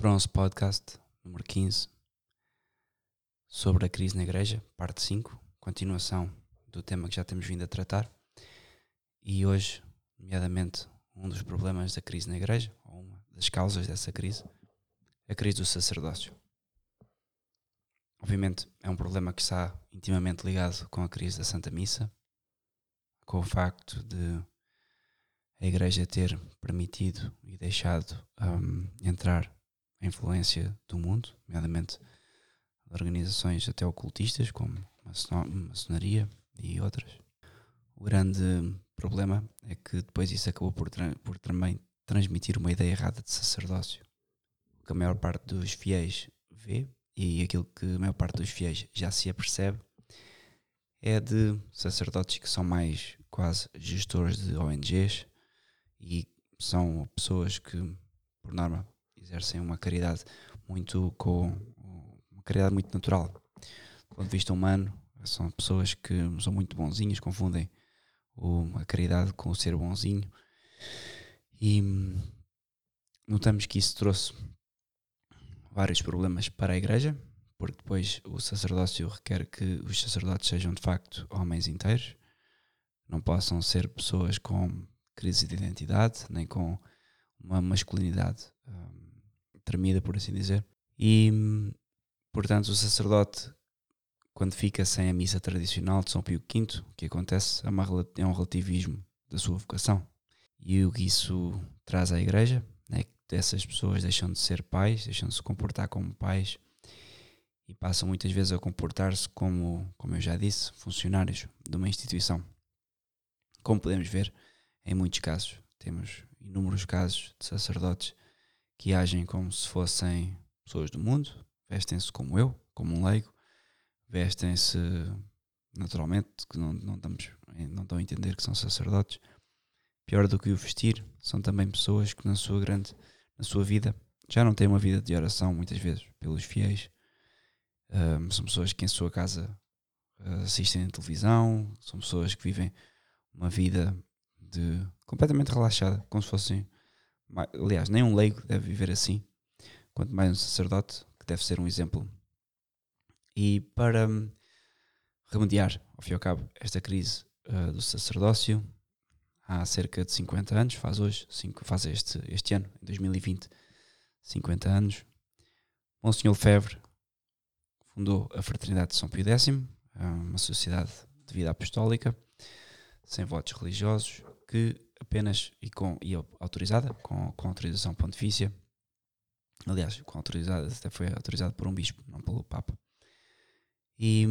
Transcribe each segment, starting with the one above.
Bronze Podcast, número 15, sobre a crise na igreja, parte 5, continuação do tema que já temos vindo a tratar. E hoje, nomeadamente, um dos problemas da crise na igreja, ou uma das causas dessa crise, a crise do sacerdócio. Obviamente, é um problema que está intimamente ligado com a crise da Santa Missa, com o facto de a Igreja ter permitido e deixado um, entrar a influência do mundo, nomeadamente de organizações até ocultistas, como a maçonaria e outras. O grande problema é que depois isso acabou por, tra por também transmitir uma ideia errada de sacerdócio. O que a maior parte dos fiéis vê e aquilo que a maior parte dos fiéis já se apercebe é de sacerdotes que são mais quase gestores de ONGs e são pessoas que, por norma, exercem uma caridade muito com uma caridade muito natural. Do ponto de vista humano, são pessoas que são muito bonzinhas, confundem a caridade com o ser bonzinho. E notamos que isso trouxe vários problemas para a igreja, porque depois o sacerdócio requer que os sacerdotes sejam de facto homens inteiros, não possam ser pessoas com crise de identidade, nem com uma masculinidade um, tremida, por assim dizer. E, portanto, o sacerdote, quando fica sem a missa tradicional de São Pio V, o que acontece é, é um relativismo da sua vocação. E o que isso traz à igreja é que essas pessoas deixam de ser pais, deixam de se comportar como pais e passam muitas vezes a comportar-se como, como eu já disse, funcionários de uma instituição. Como podemos ver, em muitos casos, temos inúmeros casos de sacerdotes que agem como se fossem pessoas do mundo, vestem-se como eu, como um leigo, vestem-se naturalmente, que não, não, estamos, não estão a entender que são sacerdotes. Pior do que o vestir, são também pessoas que na sua grande, na sua vida, já não têm uma vida de oração muitas vezes pelos fiéis, um, são pessoas que em sua casa uh, assistem à televisão, são pessoas que vivem uma vida de completamente relaxada, como se fossem. Aliás, nem um leigo deve viver assim, quanto mais um sacerdote, que deve ser um exemplo. E para hum, remediar, ao fim e ao cabo, esta crise uh, do sacerdócio, há cerca de 50 anos, faz hoje, cinco, faz este, este ano, em 2020, 50 anos, Monsenhor Lefebvre fundou a Fraternidade de São Pio X, uma sociedade de vida apostólica, sem votos religiosos, que apenas e, com, e autorizada, com, com autorização pontifícia, aliás, com autorizada, até foi autorizado por um bispo, não pelo Papa. E,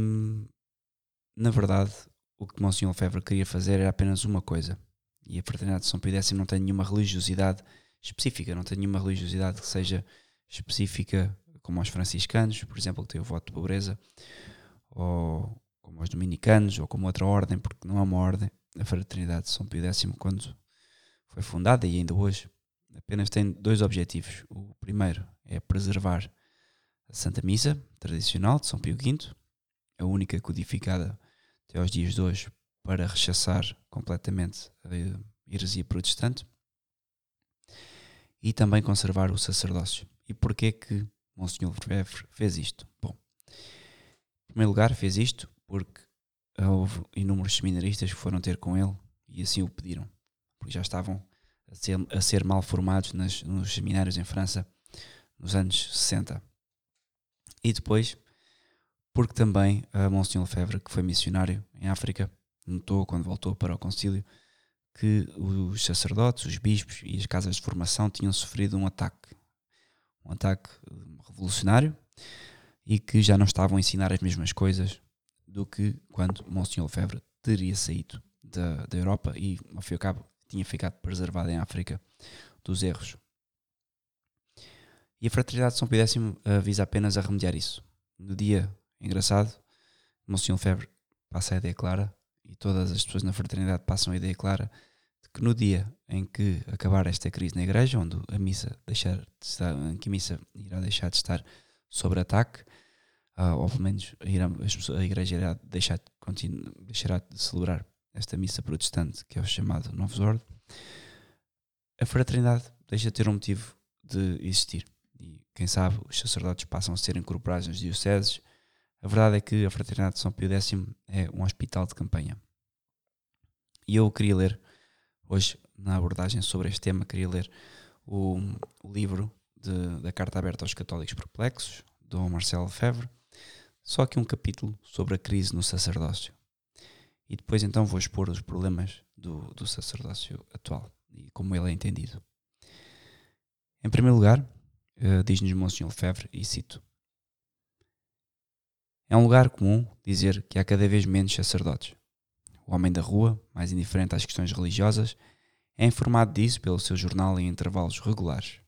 na verdade, o que Monsenhor Lefebvre queria fazer era apenas uma coisa. E a Fraternidade de São Pio X não tem nenhuma religiosidade específica, não tem nenhuma religiosidade que seja específica como aos franciscanos, por exemplo, que tem o voto de pobreza, ou como aos dominicanos, ou como outra ordem, porque não é uma ordem. A Fraternidade de São Pio X, quando foi fundada e ainda hoje, apenas tem dois objetivos. O primeiro é preservar a Santa Missa tradicional de São Pio V, a única codificada até aos dias de hoje para rechaçar completamente a heresia protestante e também conservar o sacerdócio. E porquê que Monsenhor Lefebvre fez isto? Bom, em primeiro lugar, fez isto porque houve inúmeros seminaristas que foram ter com ele e assim o pediram, já estavam a ser, a ser mal formados nas, nos seminários em França nos anos 60. E depois, porque também a Monsenhor Lefebvre, que foi missionário em África, notou quando voltou para o concílio que os sacerdotes, os bispos e as casas de formação tinham sofrido um ataque um ataque revolucionário e que já não estavam a ensinar as mesmas coisas do que quando Monsenhor Lefebvre teria saído da, da Europa e, ao fim e ao cabo, tinha ficado preservado em África dos erros. E a Fraternidade de São Pio X visa apenas a remediar isso. No dia engraçado, Monsenhor Lefebvre passa a ideia clara e todas as pessoas na Fraternidade passam a ideia clara que no dia em que acabar esta crise na igreja, onde a missa deixar de estar, em que a missa irá deixar de estar sob ataque, uh, ou pelo menos a igreja irá deixar, continu, deixará de celebrar esta missa protestante, que é o chamado Novos Ordem, a fraternidade deixa de ter um motivo de existir. E quem sabe, os sacerdotes passam a ser incorporados nas dioceses. A verdade é que a Fraternidade de São Pio X é um hospital de campanha. E eu queria ler, hoje, na abordagem sobre este tema, queria ler o, o livro de, da Carta Aberta aos Católicos Perplexos, Dom Marcelo Fevre, só que um capítulo sobre a crise no sacerdócio. E depois então vou expor os problemas do, do sacerdócio atual e como ele é entendido. Em primeiro lugar, uh, diz-nos Monsenhor Fevre, e cito: É um lugar comum dizer que há cada vez menos sacerdotes. O homem da rua, mais indiferente às questões religiosas, é informado disso pelo seu jornal em intervalos regulares.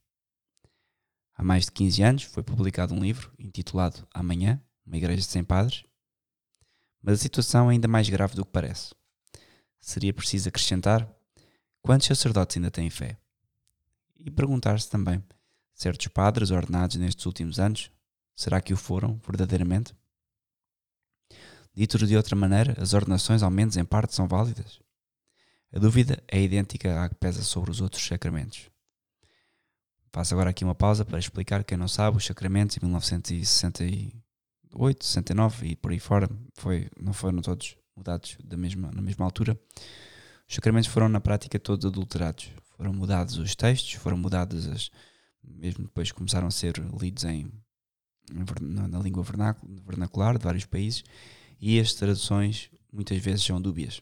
Há mais de 15 anos foi publicado um livro intitulado Amanhã, uma igreja sem padres. Mas a situação é ainda mais grave do que parece. Seria preciso acrescentar quantos sacerdotes ainda têm fé? E perguntar-se também certos padres ordenados nestes últimos anos, será que o foram verdadeiramente? Dito de outra maneira, as ordenações ao menos em parte são válidas? A dúvida é idêntica à que pesa sobre os outros sacramentos. Faço agora aqui uma pausa para explicar quem não sabe, os sacramentos em 1968, 69 e por aí fora foi, não foram todos mudados da mesma, na mesma altura. Os sacramentos foram na prática todos adulterados. Foram mudados os textos, foram mudadas as, mesmo depois começaram a ser lidos em, na, na língua vernacular de vários países, e as traduções muitas vezes são dúbias.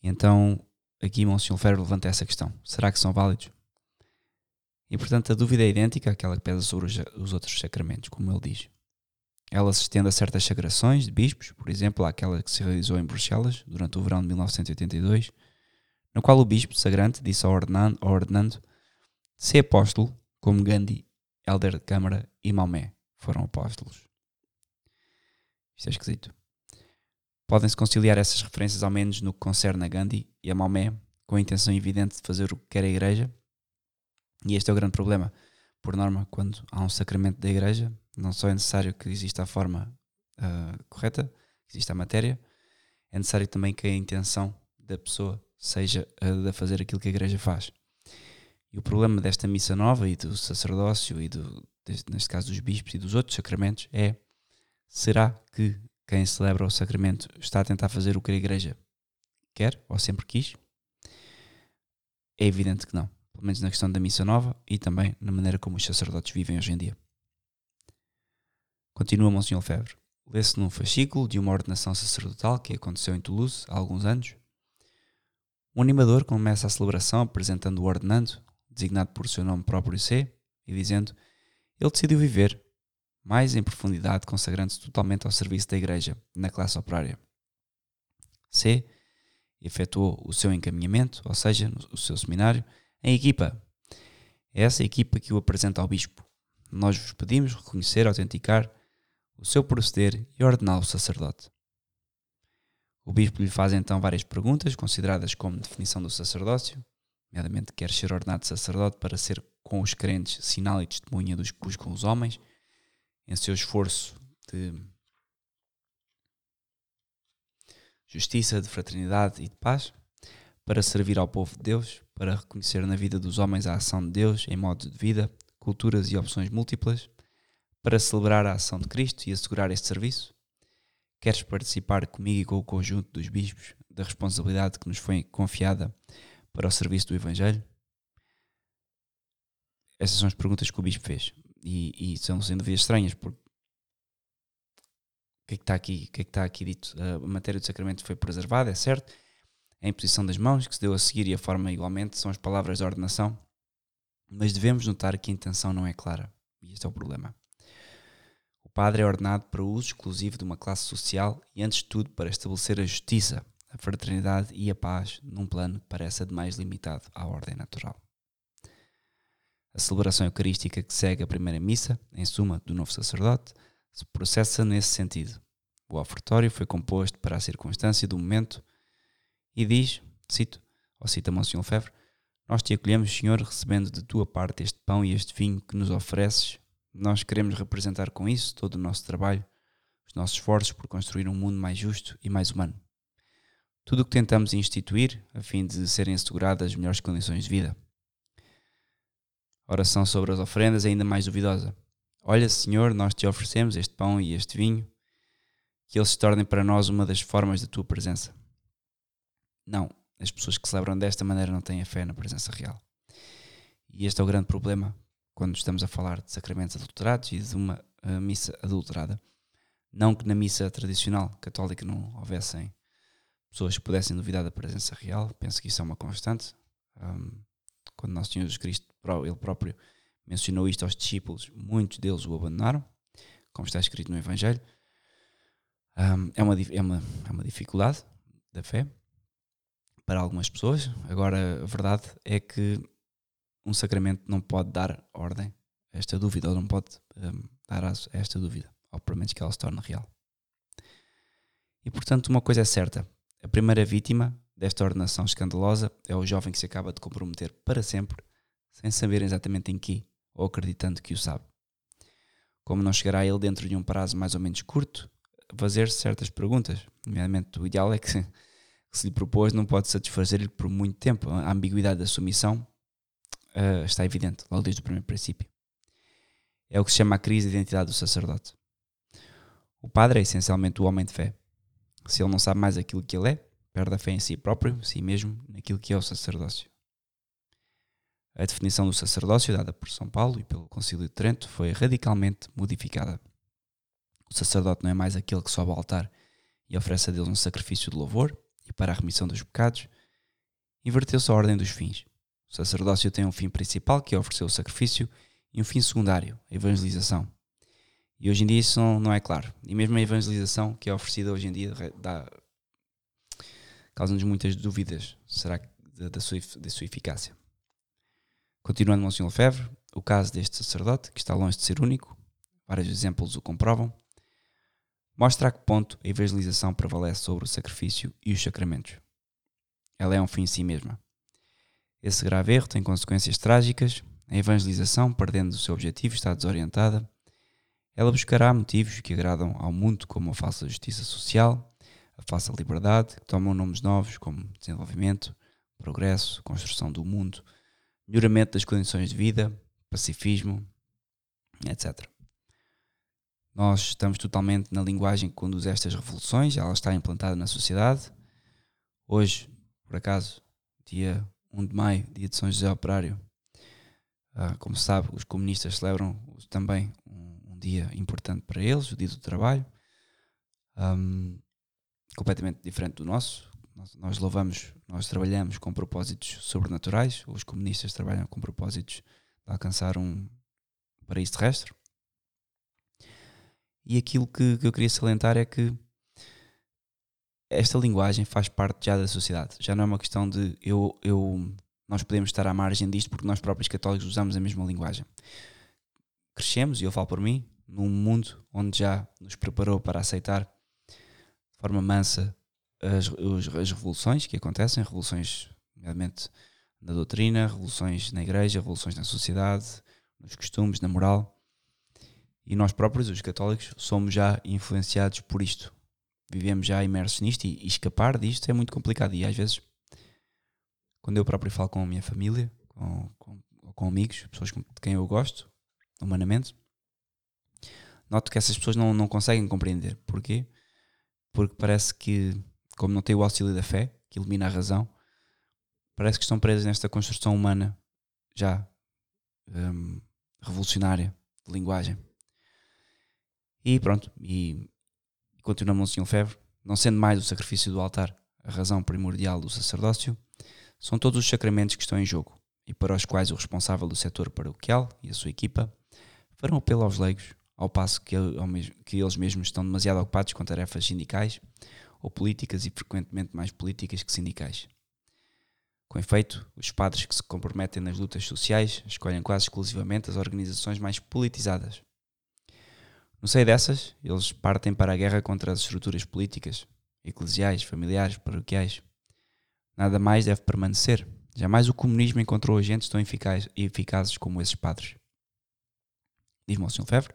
Então, aqui Monsenhor Ferro levanta essa questão: será que são válidos? E portanto, a dúvida é idêntica àquela que pesa sobre os, os outros sacramentos, como ele diz. Ela se estende a certas sagrações de bispos, por exemplo, àquela que se realizou em Bruxelas durante o verão de 1982, no qual o bispo sagrante disse ao ordenando, ao ordenando ser apóstolo, como Gandhi, Elder de Câmara e Maomé foram apóstolos. Isto é esquisito. Podem-se conciliar essas referências ao menos no que concerne a Gandhi e a Maomé, com a intenção evidente de fazer o que quer a Igreja? E este é o grande problema. Por norma, quando há um sacramento da Igreja, não só é necessário que exista a forma uh, correta, que exista a matéria, é necessário também que a intenção da pessoa seja a de fazer aquilo que a igreja faz. E o problema desta missa nova e do sacerdócio e do, neste caso dos bispos e dos outros sacramentos é será que quem celebra o sacramento está a tentar fazer o que a igreja quer ou sempre quis? É evidente que não. Pelo menos na questão da missa nova e também na maneira como os sacerdotes vivem hoje em dia. Continua Monsenhor Febre. Lê-se num fascículo de uma ordenação sacerdotal que aconteceu em Toulouse há alguns anos o animador começa a celebração apresentando o ordenando, designado por seu nome próprio C, e dizendo: Ele decidiu viver mais em profundidade, consagrando-se totalmente ao serviço da Igreja na classe operária. C efetuou o seu encaminhamento, ou seja, o seu seminário, em equipa. É essa equipa que o apresenta ao Bispo. Nós vos pedimos reconhecer, autenticar o seu proceder e ordená-lo sacerdote. O bispo lhe faz então várias perguntas, consideradas como definição do sacerdócio, nomeadamente quer ser ordenado sacerdote para ser com os crentes sinal e testemunha dos que buscam os homens, em seu esforço de justiça, de fraternidade e de paz, para servir ao povo de Deus, para reconhecer na vida dos homens a ação de Deus em modos de vida, culturas e opções múltiplas, para celebrar a ação de Cristo e assegurar este serviço, Queres participar comigo e com o conjunto dos bispos da responsabilidade que nos foi confiada para o serviço do Evangelho? Essas são as perguntas que o bispo fez. E, e são sem dúvida estranhas, porque o que é que está aqui, o que é que está aqui dito? A matéria do sacramento foi preservada, é certo. A imposição das mãos, que se deu a seguir, e a forma igualmente, são as palavras da ordenação. Mas devemos notar que a intenção não é clara. E este é o problema padre é ordenado para uso exclusivo de uma classe social e, antes de tudo, para estabelecer a justiça, a fraternidade e a paz num plano que parece demais limitado à ordem natural. A celebração eucarística que segue a primeira missa, em suma, do novo sacerdote, se processa nesse sentido. O ofertório foi composto para a circunstância do momento e diz, cito, ou cita Monsenhor Fevre, nós te acolhemos, Senhor, recebendo de tua parte este pão e este vinho que nos ofereces nós queremos representar com isso todo o nosso trabalho, os nossos esforços por construir um mundo mais justo e mais humano. Tudo o que tentamos instituir a fim de serem asseguradas as melhores condições de vida. oração sobre as ofrendas é ainda mais duvidosa. Olha, Senhor, nós te oferecemos este pão e este vinho, que eles se tornem para nós uma das formas da tua presença. Não, as pessoas que celebram desta maneira não têm a fé na presença real. E este é o grande problema quando estamos a falar de sacramentos adulterados e de uma uh, missa adulterada. Não que na missa tradicional católica não houvessem pessoas que pudessem duvidar da presença real, penso que isso é uma constante. Um, quando Nosso Senhor Jesus Cristo, ele próprio, mencionou isto aos discípulos, muitos deles o abandonaram, como está escrito no Evangelho. Um, é, uma, é, uma, é uma dificuldade da fé para algumas pessoas. Agora, a verdade é que um sacramento não pode dar ordem a esta dúvida, ou não pode um, dar a esta dúvida, ou pelo menos que ela se torne real. E portanto, uma coisa é certa: a primeira vítima desta ordenação escandalosa é o jovem que se acaba de comprometer para sempre, sem saber exatamente em que, ou acreditando que o sabe. Como não chegará ele dentro de um prazo mais ou menos curto, fazer certas perguntas. Nomeadamente, o ideal é que, se lhe propôs, não pode satisfazer-lhe por muito tempo. A ambiguidade da sua missão uh, está evidente, logo desde o primeiro princípio. É o que se chama a crise de identidade do sacerdote. O padre é essencialmente o homem de fé. Se ele não sabe mais aquilo que ele é, perde a fé em si próprio, si mesmo, naquilo que é o sacerdócio. A definição do sacerdócio, dada por São Paulo e pelo Concílio de Trento, foi radicalmente modificada. O sacerdote não é mais aquele que sobe ao altar e oferece a Deus um sacrifício de louvor e para a remissão dos pecados. Inverteu-se a ordem dos fins. O sacerdócio tem um fim principal, que é oferecer o sacrifício, e um fim secundário, a evangelização. E hoje em dia isso não, é claro. E mesmo a evangelização que é oferecida hoje em dia causa-nos muitas dúvidas será da, da, sua, da sua eficácia. Continuando Monsignor Lefebvre, o caso deste sacerdote, que está longe de ser único, vários exemplos o comprovam, mostra a que ponto a evangelização prevalece sobre o sacrifício e os sacramentos. Ela é um fim em si mesma. Esse grave erro tem consequências trágicas. A evangelização, perdendo o seu objetivo, está desorientada. Ela buscará motivos que agradam ao mundo, como a falsa justiça social, a falsa liberdade, que tomam nomes novos como desenvolvimento, progresso, construção do mundo, melhoramento das condições de vida, pacifismo, etc. Nós estamos totalmente na linguagem que conduz estas revoluções, ela está implantada na sociedade. Hoje, por acaso, dia 1 de maio, dia de São José Operário. Uh, como se sabe, os comunistas celebram também um, um, dia importante para eles, o dia do trabalho, um, completamente diferente do nosso. Nós, nós louvamos, nós trabalhamos com propósitos sobrenaturais, os comunistas trabalham com propósitos de alcançar um paraíso terrestre. E aquilo que, que eu queria salientar é que esta linguagem faz parte já da sociedade. Já não é uma questão de eu, eu, nós podemos estar à margem disto porque nós próprios católicos usamos a mesma linguagem. Crescemos, e eu falo por mim, num mundo onde já nos preparou para aceitar de forma mansa as, as revoluções que acontecem, revoluções, nomeadamente na doutrina, revoluções na igreja, revoluções na sociedade, nos costumes, na moral. E nós próprios, os católicos, somos já influenciados por isto vivemos já imersos nisto e, e, escapar disto é muito complicado. E às vezes, quando eu próprio falo com a minha família, com, com, com amigos, pessoas de quem eu gosto, humanamente, noto que essas pessoas não, não conseguem compreender. Porquê? Porque parece que, como não tem o auxílio da fé, que ilumina a razão, parece que estão presas nesta construção humana já um, revolucionária de linguagem. E pronto, e continua Monsenhor Febre, não sendo mais o sacrifício do altar a razão primordial do sacerdócio, são todos os sacramentos que estão em jogo e para os quais o responsável do setor paroquial e a sua equipa farão apelo aos leigos, ao passo que, que eles mesmos estão demasiado ocupados com tarefas sindicais ou políticas e frequentemente mais políticas que sindicais. Com efeito, os padres que se comprometem nas lutas sociais escolhem quase exclusivamente as organizações mais politizadas, no seio dessas, eles partem para a guerra contra as estruturas políticas, eclesiais, familiares, paroquiais. Nada mais deve permanecer. Jamais o comunismo encontrou agentes tão eficazes, eficazes como esses padres. Diz-me o Sr. Fevre,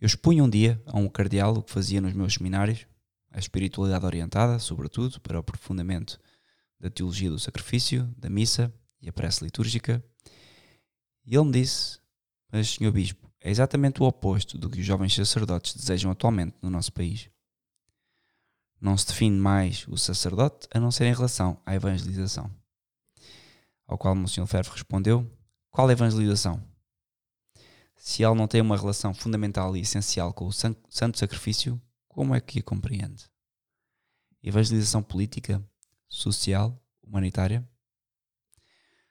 eu expunha um dia a um cardeal o que fazia nos meus seminários, a espiritualidade orientada, sobretudo, para o aprofundamento da teologia do sacrifício, da missa e a prece litúrgica, E ele me disse: Mas, senhor Bispo, é exatamente o oposto do que os jovens sacerdotes desejam atualmente no nosso país. Não se define mais o sacerdote a não ser em relação à evangelização. Ao qual o Sr. Ferro respondeu: Qual evangelização? Se ele não tem uma relação fundamental e essencial com o santo sacrifício, como é que a compreende? Evangelização política, social, humanitária?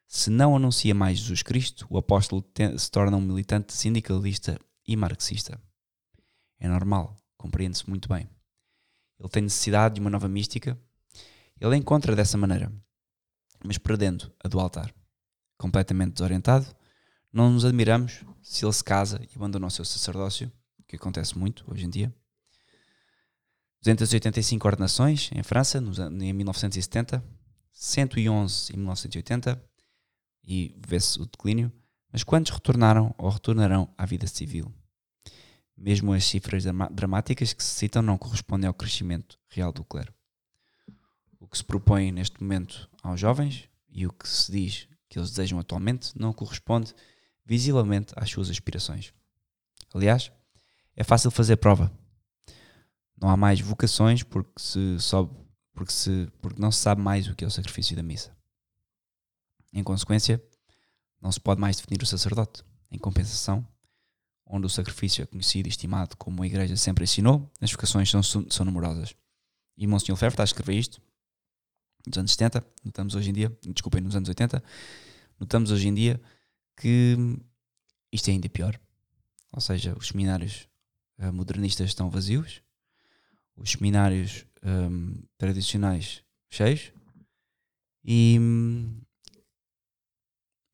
Se não anuncia mais Jesus Cristo, o apóstolo se torna um militante sindicalista e marxista. É normal, compreende-se muito bem. Ele tem necessidade de uma nova mística. Ele encontra dessa maneira, mas perdendo a do altar. Completamente desorientado, não nos admiramos se ele se casa e abandona o seu sacerdócio, que acontece muito hoje em dia. 285 ordenações em França, em 1970, 111 em 1980, e vê-se o declínio, mas quantos retornaram ou retornarão à vida civil? Mesmo as cifras dramáticas que se citam não correspondem ao crescimento real do clero. O que se propõe neste momento aos jovens e o que se diz que eles desejam atualmente não corresponde visivelmente às suas aspirações. Aliás, é fácil fazer prova. Não há mais vocações porque se sobe, porque se porque não se sabe mais o que é o sacrifício da missa. Em consequência, não se pode mais definir o sacerdote. Em compensação, onde o sacrifício é conhecido e estimado como a Igreja sempre ensinou, as vocações são, são numerosas. E Monsenhor Lefebvre está a escrever isto nos anos 70, notamos hoje em dia, desculpem, nos anos 80, notamos hoje em dia que isto é ainda pior. Ou seja, os seminários uh, modernistas estão vazios, os seminários um, tradicionais cheios e,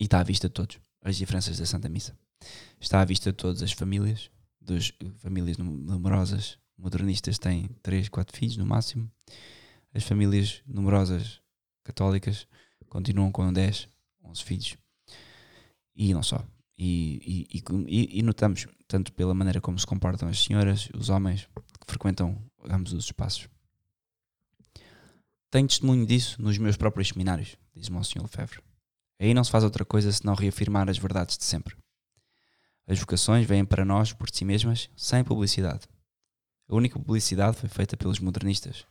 e está à vista de todos as diferenças da Santa Missa. Está à vista de todas as famílias, das famílias numerosas modernistas têm 3, 4 filhos no máximo. As famílias numerosas católicas continuam com 10, 11 filhos. E não só. E, e, e, e, notamos, tanto pela maneira como se comportam as senhoras, os homens que frequentam ambos os espaços. Tenho testemunho disso nos meus próprios seminários, diz Monsenhor Lefebvre. Aí não se faz outra coisa senão reafirmar as verdades de sempre. As vocações vêm para nós por si mesmas, sem publicidade. A única publicidade foi feita pelos modernistas.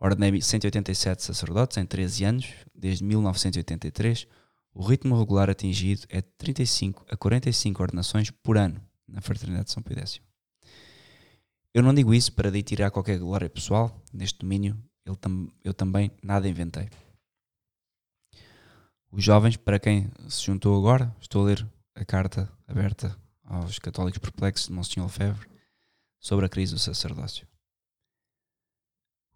Ordenei 187 sacerdotes em 13 anos, desde 1983. O ritmo regular atingido é de 35 a 45 ordenações por ano na Fraternidade de São X. Eu não digo isso para tirar qualquer glória pessoal, neste domínio eu, tam eu também nada inventei. Os jovens, para quem se juntou agora, estou a ler a carta aberta aos católicos perplexos de Monsenhor Lefebvre sobre a crise do sacerdócio.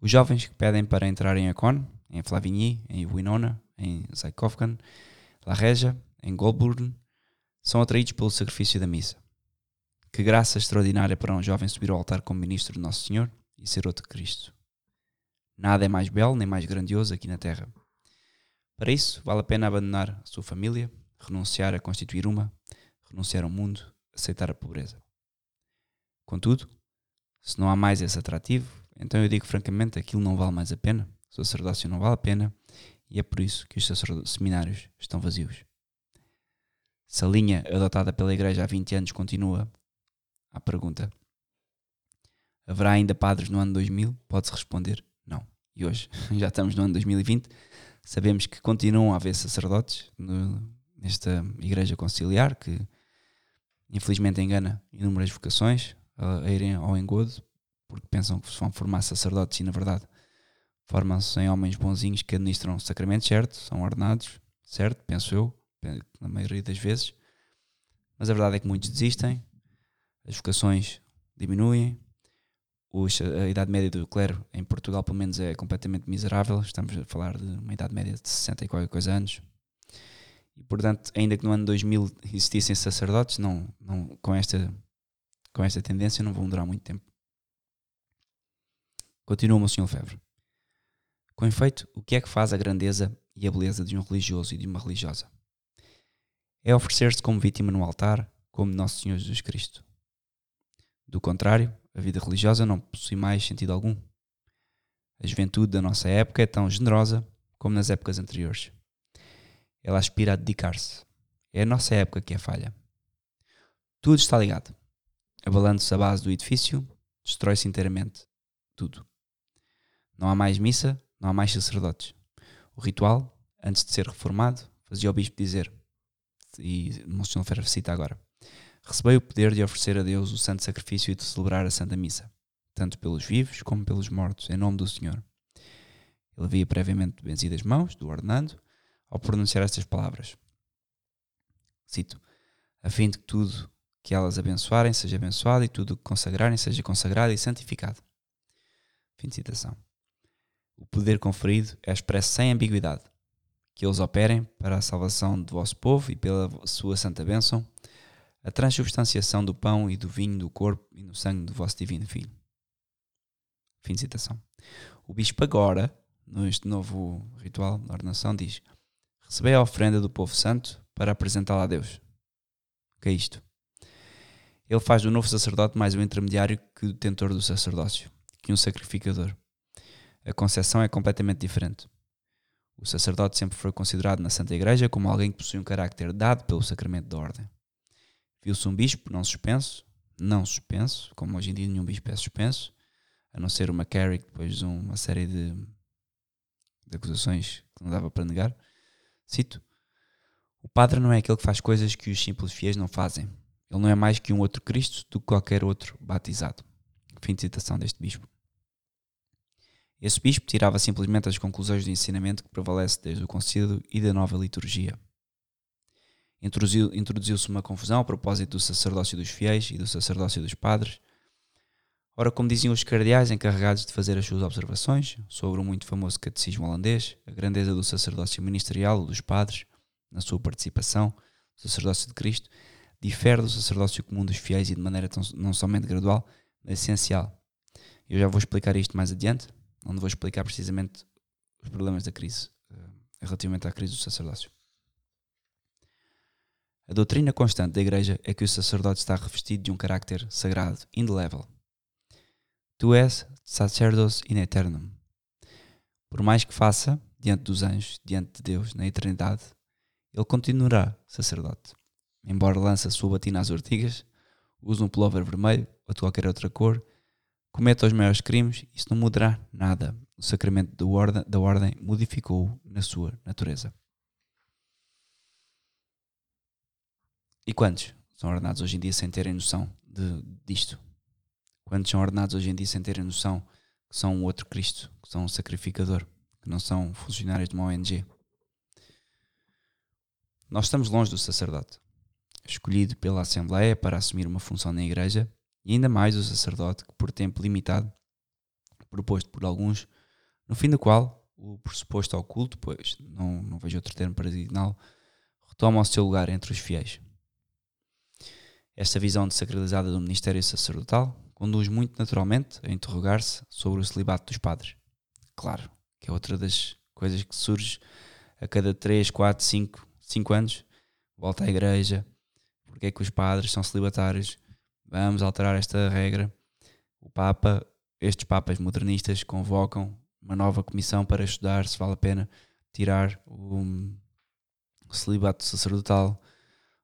Os jovens que pedem para entrar em Acon, em Flavigny, em Winona, em Zaikovkan, La Regia, em Goldburn, são atraídos pelo sacrifício da missa. Que graça extraordinária para um jovem subir ao altar como ministro de Nosso Senhor e ser outro Cristo. Nada é mais belo nem mais grandioso aqui na Terra. Para isso, vale a pena abandonar a sua família, renunciar a constituir uma, renunciar ao mundo, aceitar a pobreza. Contudo, se não há mais esse atrativo, então eu digo francamente aquilo não vale mais a pena, o sacerdócio não vale a pena, e é por isso que os seminários estão vazios. Se a linha adotada pela Igreja há 20 anos continua, a pergunta: haverá ainda padres no ano 2000? Pode-se responder: não. E hoje, já estamos no ano 2020, sabemos que continuam a haver sacerdotes no, nesta Igreja Conciliar, que infelizmente engana inúmeras vocações a, a irem ao engodo, porque pensam que se vão formar sacerdotes e na verdade formam-se em homens bonzinhos que administram sacramentos, certo? São ordenados, certo? Penso eu, na maioria das vezes. Mas a verdade é que muitos desistem, as vocações diminuem, os, a idade média do clero em Portugal, pelo menos, é completamente miserável. Estamos a falar de uma idade média de 60 e qualquer coisa anos. E, portanto, ainda que no ano 2000 existissem sacerdotes, não, não, com, esta, com esta tendência não vão durar muito tempo. Continua o Sr. Febre. Com efeito, o que é que faz a grandeza e a beleza de um religioso e de uma religiosa? É oferecer-se como vítima no altar, como Nosso Senhor Jesus Cristo. Do contrário, a vida religiosa não possui mais sentido algum. A juventude da nossa época é tão generosa como nas épocas anteriores. Ela aspira a dedicar-se. É a nossa época que é falha. Tudo está ligado. Abalando-se a base do edifício, destrói-se inteiramente. Tudo. Não há mais missa, não há mais sacerdotes. O ritual, antes de ser reformado, fazia o bispo dizer, e Monsenhor Ferreira cita agora, recebei o poder de oferecer a Deus o santo sacrifício e de celebrar a Santa Missa, tanto pelos vivos como pelos mortos, em nome do Senhor. Ele havia previamente benzido as mãos do ordenando ao pronunciar estas palavras. Cito: A fim de que tudo que elas abençoarem seja abençoado e tudo que consagrarem seja consagrado e santificado. Fim de citação. O poder conferido é expresso sem ambiguidade. Que eles operem para a salvação do vosso povo e pela sua santa bênção, a transubstanciação do pão e do vinho do corpo e no sangue do vosso divino Filho. Fim de citação. O bispo agora, neste novo ritual da ordenação, diz: Recebei a oferenda do povo santo para apresentá-la a Deus. O que é isto? Ele faz do novo sacerdote mais um intermediário que o detentor do sacerdócio, que um sacrificador. A concepção é completamente diferente. O sacerdote sempre foi considerado na Santa Igreja como alguém que possui um carácter dado pelo sacramento da ordem. Viu-se um bispo não suspenso, não suspenso, como hoje em dia nenhum bispo é suspenso, a não ser uma Carrick depois de uma série de, de acusações que não dava para negar. Cito: O padre não é aquele que faz coisas que os simples fiéis não fazem. Ele não é mais que um outro Cristo do que qualquer outro batizado. Fim de citação deste bispo. Esse bispo tirava simplesmente as conclusões do ensinamento que prevalece desde o concílio e da nova liturgia. Introduziu-se uma confusão a propósito do sacerdócio dos fiéis e do sacerdócio dos padres, Ora, como diziam os cardeais encarregados de fazer as suas observações sobre o muito famoso catecismo holandês, a grandeza do sacerdócio ministerial dos padres, na sua participação, o sacerdócio de Cristo, difere do sacerdócio comum dos fiéis e de maneira tão, não somente gradual, mas essencial. Eu já vou explicar isto mais adiante, onde vou explicar precisamente os problemas da crise, uh, relativamente à crise do sacerdócio. A doutrina constante da Igreja é que o sacerdote está revestido de um carácter sagrado, indelével Tu és sacerdos in eternum. Por mais que faça, diante dos anjos, diante de Deus, na eternidade, ele continuará sacerdote. Embora lance a sua batina às ortigas, use um pullover vermelho ou de qualquer outra cor, cometa os maiores crimes, isso não mudará nada. O sacramento ordem, da ordem modificou-o na sua natureza. E quantos são ordenados hoje em dia sem terem noção de, disto? quantos são ordenados hoje em dia sem terem noção que são um outro Cristo, que são um sacrificador, que não são funcionários de uma ONG. Nós estamos longe do sacerdote, escolhido pela Assembleia para assumir uma função na Igreja, e ainda mais o sacerdote que, por tempo limitado, proposto por alguns, no fim do qual o pressuposto ao culto, pois não, não vejo outro termo para designá-lo, retoma o seu lugar entre os fiéis. Esta visão desacralizada do ministério sacerdotal conduz muito naturalmente a interrogar-se sobre o celibato dos padres. Claro, que é outra das coisas que surge a cada 3, 4, 5, 5 anos. Volta à igreja. Porque é que os padres são celibatários? Vamos alterar esta regra. O Papa, estes papas modernistas convocam uma nova comissão para estudar se vale a pena tirar o, o celibato sacerdotal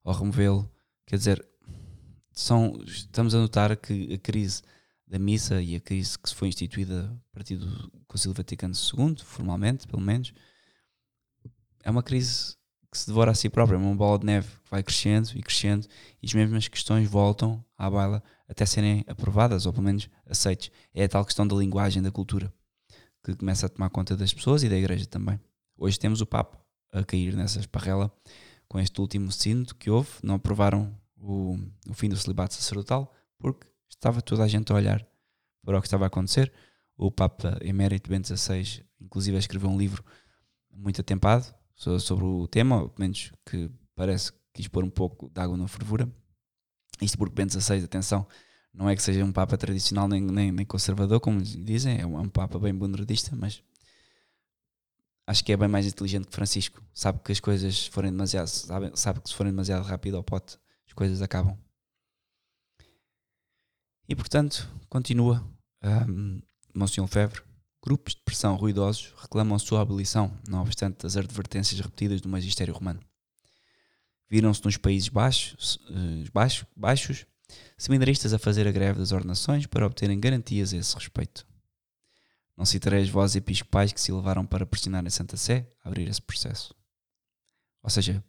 ou removê-lo. Quer dizer, são, estamos a notar que a crise da missa e a crise que foi instituída a partir do Concílio Vaticano II, formalmente, pelo menos, é uma crise que se devora a si própria, é uma bola de neve que vai crescendo e crescendo e as mesmas questões voltam à baila até serem aprovadas ou pelo menos aceites. É a tal questão da linguagem, da cultura, que começa a tomar conta das pessoas e da igreja também. Hoje temos o Papa a cair nessa esparrela com este último sínodo que houve, não aprovaram o, o fim do celibato sacerdotal, porque estava toda a gente a olhar para o que estava a acontecer. O Papa Emérito Bento XVI, inclusive, escreveu um livro muito atempado sobre o tema, ou pelo menos que parece que quis pôr um pouco de água na fervura. Isto porque Bento XVI, atenção, não é que seja um Papa tradicional nem, nem, nem conservador, como dizem, é um, é um Papa bem bonardista, mas acho que é bem mais inteligente que Francisco. Sabe que as coisas forem demasiado, sabe, sabe que se forem demasiado rápido ao pote, coisas acabam. E portanto, continua um, Monsenhor Febre. Grupos de pressão ruidosos reclamam a sua abolição, não obstante as advertências repetidas do magistério romano. Viram-se nos Países Baixos, uh, baixos, baixos seminaristas a fazer a greve das ordenações para obterem garantias a esse respeito. Não citarei as vozes episcopais que se levaram para pressionar a Santa Sé a abrir esse processo. Ou seja,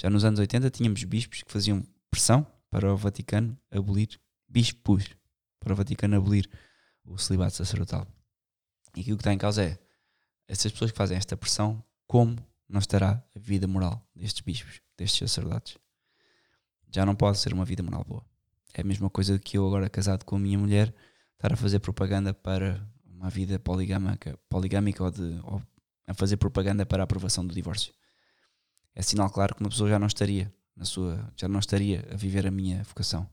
já nos anos 80 tínhamos bispos que faziam pressão para o Vaticano abolir, bispos, para o Vaticano abolir o celibato sacerdotal. E aqui o que está em causa é essas pessoas que fazem esta pressão, como não estará a vida moral destes bispos, destes sacerdotes? Já não pode ser uma vida moral boa. É a mesma coisa que eu agora casado com a minha mulher estar a fazer propaganda para uma vida poligâmica, poligâmica ou, de, ou a fazer propaganda para a aprovação do divórcio. É sinal claro que uma pessoa já não estaria na sua, já não estaria a viver a minha vocação.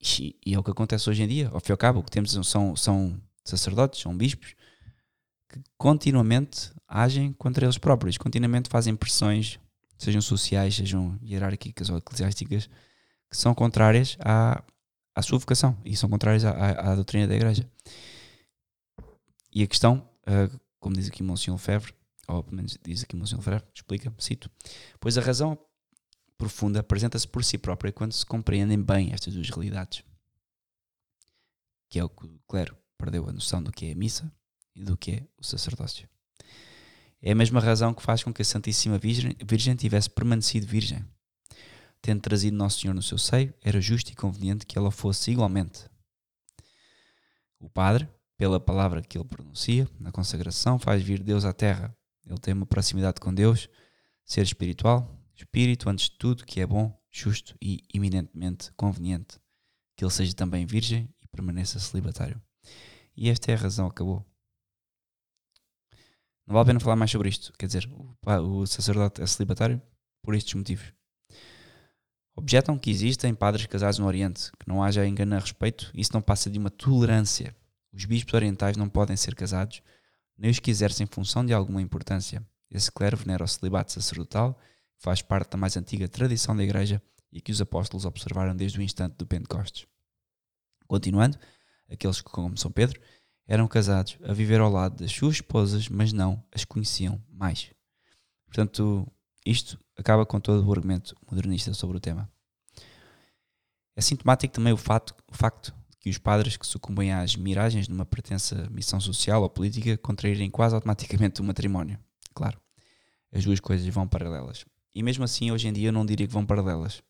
E, e é o que acontece hoje em dia. Ao fim e ao cabo, o que temos são, são sacerdotes, são bispos, que continuamente agem contra eles próprios, continuamente fazem pressões, sejam sociais, sejam hierárquicas ou eclesiásticas, que são contrárias à, à sua vocação e são contrárias à, à, à doutrina da Igreja. E a questão, uh, como diz aqui Monsenhor Lefebvre, ou pelo menos diz aqui Monsenhor Lefebvre, explica, cito, pois a razão profunda apresenta-se por si própria quando se compreendem bem estas duas realidades. Que é o que o clero perdeu a noção do que é a missa e do que é o sacerdócio. É a mesma razão que faz com que a Santíssima Virgem, Virgem tivesse permanecido virgem. Tendo trazido Nosso Senhor no seu seio, era justo e conveniente que ela fosse igualmente. O Padre, pela palavra que ele pronuncia na consagração, faz vir Deus à terra. Ele tem uma proximidade com Deus, ser espiritual, espírito antes de tudo que é bom, justo e eminentemente conveniente. Que ele seja também virgem e permaneça celibatário. E esta é a razão, acabou. Não vale a pena falar mais sobre isto. Quer dizer, o sacerdote é celibatário por estes motivos. Objetam que existem padres casados no Oriente, que não haja engano a respeito, isso não passa de uma tolerância. Os bispos orientais não podem ser casados, nem os que exercem função de alguma importância. Esse clero venera o celibato sacerdotal, que faz parte da mais antiga tradição da Igreja e que os apóstolos observaram desde o instante do Pentecostes. Continuando, aqueles que, como São Pedro, eram casados a viver ao lado das suas esposas, mas não as conheciam mais. Portanto, isto acaba com todo o argumento modernista sobre o tema. É sintomático também o, o facto que os padres que sucumbem às miragens de uma pertença missão social ou política contraírem quase automaticamente o matrimónio. Claro, as duas coisas vão paralelas. E mesmo assim, hoje em dia, eu não diria que vão paralelas.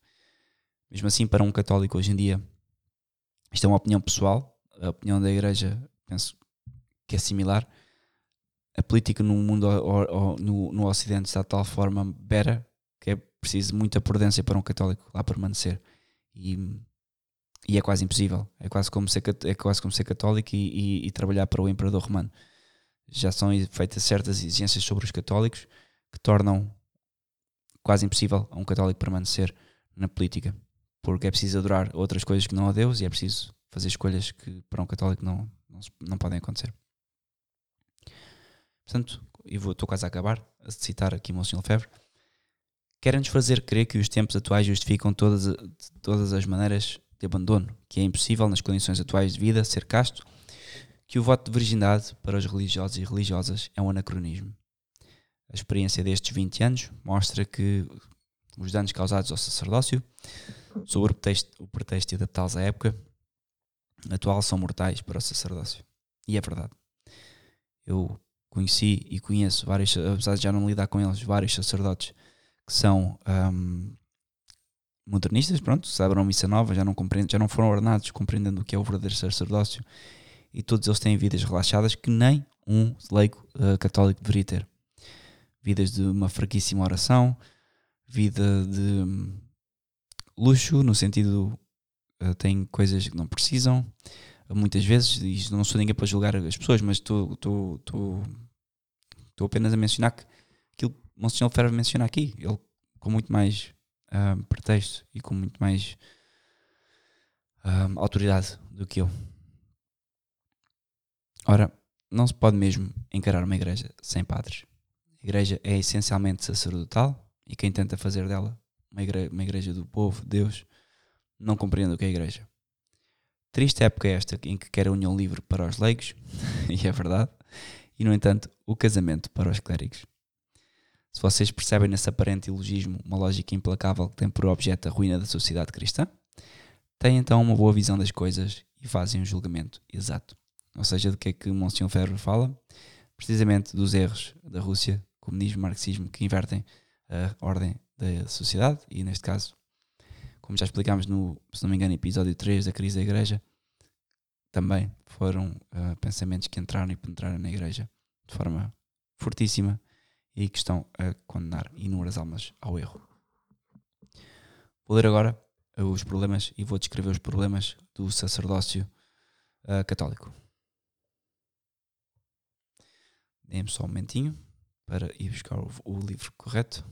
Mesmo assim, para um católico hoje em dia, isto é uma opinião pessoal, a opinião da Igreja penso que é similar. A política no mundo ou, ou, no, no Ocidente está de tal forma bera que é preciso muita prudência para um católico lá permanecer. E, e é quase impossível. É quase como ser, é quase como ser católico e, e, e trabalhar para o imperador romano. Já são feitas certas exigências sobre os católicos que tornam quase impossível a um católico permanecer na política. Porque é preciso adorar outras coisas que não a Deus e é preciso fazer escolhas que para um católico não, não, não podem acontecer. Portanto, e estou quase a acabar, a citar aqui Monsenhor Lefebvre, querem-nos fazer crer que os tempos atuais justificam todas, todas as maneiras de abandono, que é impossível nas condições atuais de vida ser casto, que o voto de virgindade para os religiosos e religiosas é um anacronismo. A experiência destes 20 anos mostra que os danos causados ao sacerdócio, sob o pretexto, o de adaptá-los à época, atual são mortais para o sacerdócio. E é verdade. Eu conheci e conheço vários, apesar de já não lidar com eles, vários sacerdotes que são um, modernistas, pronto, celebram missa nova, já não, compreendem, já não foram ordenados, compreendendo o que é o verdadeiro sacerdócio, e todos eles têm vidas relaxadas que nem um leigo uh, católico deveria ter. Vidas de uma fraquíssima oração, vida de um, luxo, no sentido uh, têm coisas que não precisam, muitas vezes, e não sou ninguém para julgar as pessoas, mas estou, apenas a mencionar que aquilo que Monsenhor Ferro menciona aqui, ele com muito mais um, pretexto e com muito mais um, autoridade do que eu. Ora, não se pode mesmo encarar uma igreja sem padres. A igreja é essencialmente sacerdotal e quem tenta fazer dela uma igreja, uma igreja do povo, Deus, não compreende o que é a igreja. Triste época é esta em que quer a união livre para os leigos, e é verdade, e no entanto, o casamento para os clérigos. Se vocês percebem nesse aparente ilogismo uma lógica implacável que tem por objeto a ruína da sociedade cristã, têm então uma boa visão das coisas e fazem um julgamento exato. Ou seja, do que é que Monsignor Ferro fala? Precisamente dos erros da Rússia, comunismo, marxismo, que invertem a ordem da sociedade e, neste caso, como já explicámos no, se não me engano, episódio 3 da crise da igreja, também foram uh, pensamentos que entraram e penetraram na igreja de forma fortíssima e que estão a condenar inúmeras almas ao erro. Vou ler agora os problemas e vou descrever os problemas do sacerdócio uh, católico. Dê-me só um momentinho para ir buscar o, o livro correto.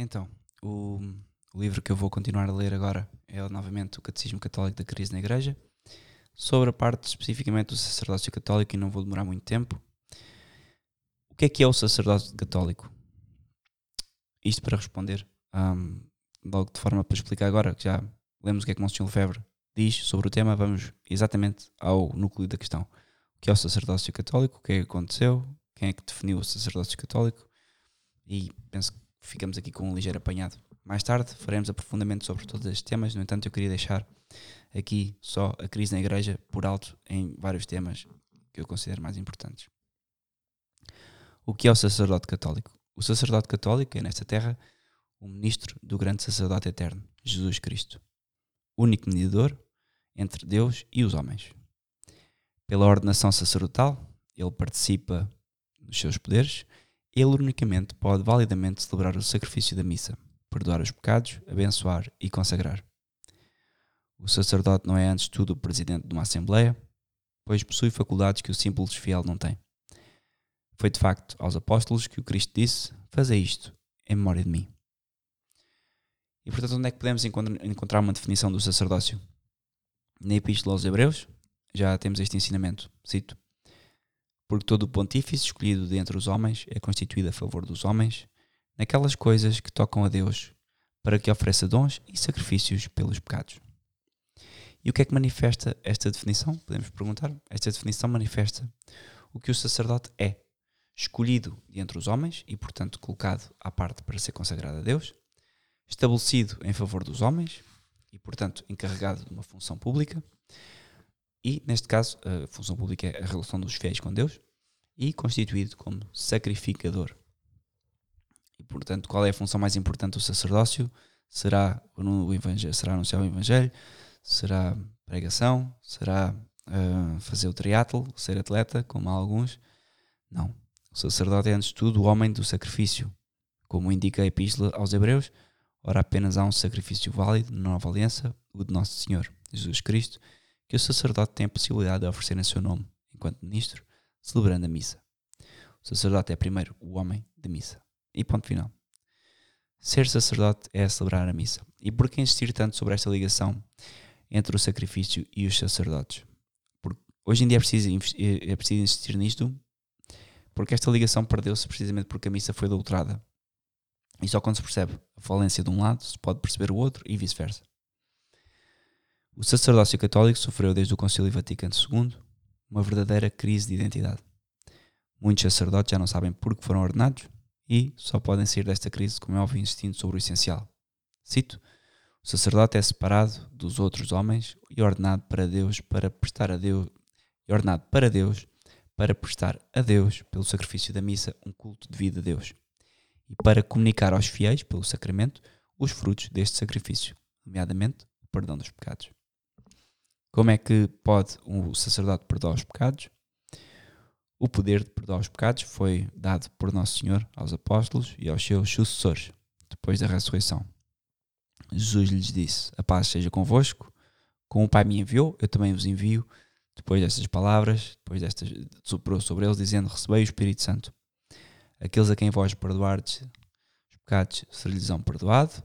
Então, o, o, livro que eu vou continuar a ler agora é novamente o Catecismo Católico da Crise na Igreja, sobre a parte especificamente do sacerdócio católico, e não vou demorar muito tempo. O que é que é o sacerdócio católico? Isto para responder, um, logo de forma para explicar agora, que já lemos o que é que Monsenhor Lefebvre diz sobre o tema, vamos exatamente ao núcleo da questão. O que é o sacerdócio católico? O que é que aconteceu? Quem é que definiu o sacerdócio católico? E penso que ficamos aqui com um ligeiro apanhado. Mais tarde faremos aprofundamento sobre todos estes temas, no entanto, eu queria deixar aqui só a crise na igreja por alto em vários temas que eu considero mais importantes. O que é o sacerdote católico? O sacerdote católico é, nesta terra, o ministro do grande sacerdote eterno, Jesus Cristo, único mediador entre Deus e os homens. Pela ordenação sacerdotal, ele participa dos seus poderes ele unicamente pode validamente celebrar o sacrifício da missa, perdoar os pecados, abençoar e consagrar. O sacerdote não é antes tudo o presidente de uma assembleia, pois possui faculdades que o simples fiel não tem. Foi de facto aos apóstolos que o Cristo disse: Fazei isto em memória de mim. E portanto, onde é que podemos encontrar uma definição do sacerdócio? Na Epístola aos Hebreus, já temos este ensinamento. Cito: porque todo o pontífice escolhido dentre os homens é constituído a favor dos homens, naquelas coisas que tocam a Deus, para que ofereça dons e sacrifícios pelos pecados. E o que é que manifesta esta definição? Podemos perguntar. Esta definição manifesta o que o sacerdote é, escolhido dentre os homens e, portanto, colocado à parte para ser consagrado a Deus, estabelecido em favor dos homens e, portanto, encarregado de uma função pública e, neste caso, a função pública é a relação dos fiéis com Deus e constituído como sacrificador. E, portanto, qual é a função mais importante do sacerdócio? Será, no evangelho, será anunciar o Evangelho? Será pregação? Será uh, fazer o triatlo? Ser atleta, como há alguns? Não. O sacerdote é, antes de tudo, o homem do sacrifício. Como indica a Epístola aos Hebreus, ora apenas há um sacrifício válido na nova aliança, o de Nosso Senhor, Jesus Cristo, que o sacerdote tem a possibilidade de oferecer em seu nome, enquanto ministro, celebrando a missa. O sacerdote é primeiro o homem de missa. E ponto final. Ser sacerdote é celebrar a missa. E por que insistir tanto sobre esta ligação entre o sacrifício e os sacerdotes? Porque hoje em dia é preciso, é preciso insistir nisto, porque esta ligação perdeu-se precisamente porque a missa foi adulterada. E só quando se percebe a falência de um lado se pode perceber o outro e vice-versa. O sacerdócio católico sofreu desde o Concílio Vaticano II uma verdadeira crise de identidade. Muitos sacerdotes já não sabem por que foram ordenados e só podem sair desta crise, como é óbvio, insistindo sobre o essencial. Cito: O sacerdote é separado dos outros homens e ordenado para Deus para prestar a Deus e ordenado para Deus para prestar a Deus pelo sacrifício da missa um culto devido a Deus e para comunicar aos fiéis pelo sacramento os frutos deste sacrifício, nomeadamente o perdão dos pecados. Como é que pode o sacerdote perdoar os pecados? O poder de perdoar os pecados foi dado por Nosso Senhor aos apóstolos e aos seus sucessores, depois da ressurreição. Jesus lhes disse: A paz seja convosco. Como o Pai me enviou, eu também vos envio. Depois destas palavras, depois destas, soprou sobre eles, dizendo: Recebei o Espírito Santo. Aqueles a quem vós perdoardes os pecados, ser-lhes-ão perdoado,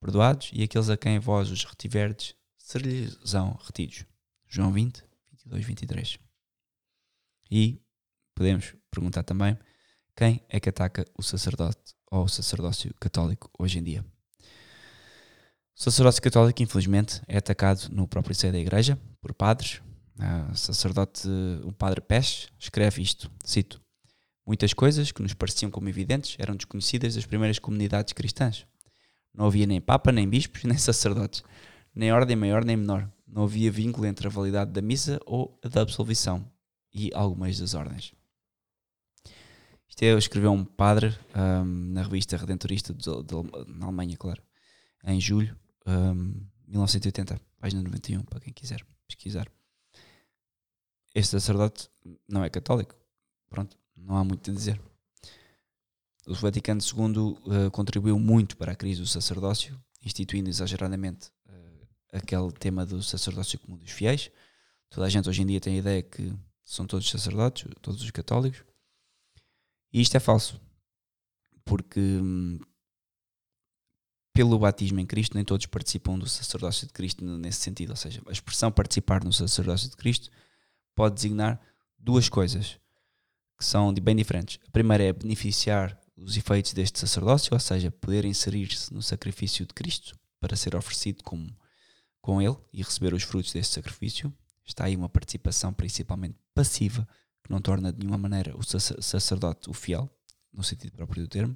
perdoados, e aqueles a quem vós os retiverdes, ser-lhes-ão retidos. João 20, 22, 23. E podemos perguntar também quem é que ataca o sacerdote ou o sacerdócio católico hoje em dia. O sacerdócio católico, infelizmente, é atacado no próprio seio da igreja por padres. O sacerdote, o padre Pes, escreve isto, cito, Muitas coisas que nos pareciam como evidentes eram desconhecidas das primeiras comunidades cristãs. Não havia nem papa, nem bispos, nem sacerdotes, nem ordem maior nem menor. Não havia vínculo entre a validade da missa ou a da absolvição e algumas das ordens. Isto é, escreveu um padre um, na revista Redentorista de, de, na Alemanha, claro, em julho um, 1980, página 91, para quem quiser pesquisar. Este sacerdote não é católico, pronto, não há muito a dizer. O Vaticano II uh, contribuiu muito para a crise do sacerdócio, instituindo exageradamente aquele tema do sacerdócio comum dos fiéis. Toda a gente hoje em dia tem a ideia que são todos sacerdotes, todos os católicos. E isto é falso, porque hum, pelo batismo em Cristo nem todos participam do sacerdócio de Cristo nesse sentido. Ou seja, a expressão participar no sacerdócio de Cristo pode designar duas coisas que são bem diferentes. A primeira é beneficiar os efeitos deste sacerdócio, ou seja, poder inserir-se no sacrifício de Cristo para ser oferecido com, com Ele e receber os frutos deste sacrifício. Está aí uma participação principalmente passiva, que não torna de nenhuma maneira o sacerdote o fiel, no sentido próprio do termo.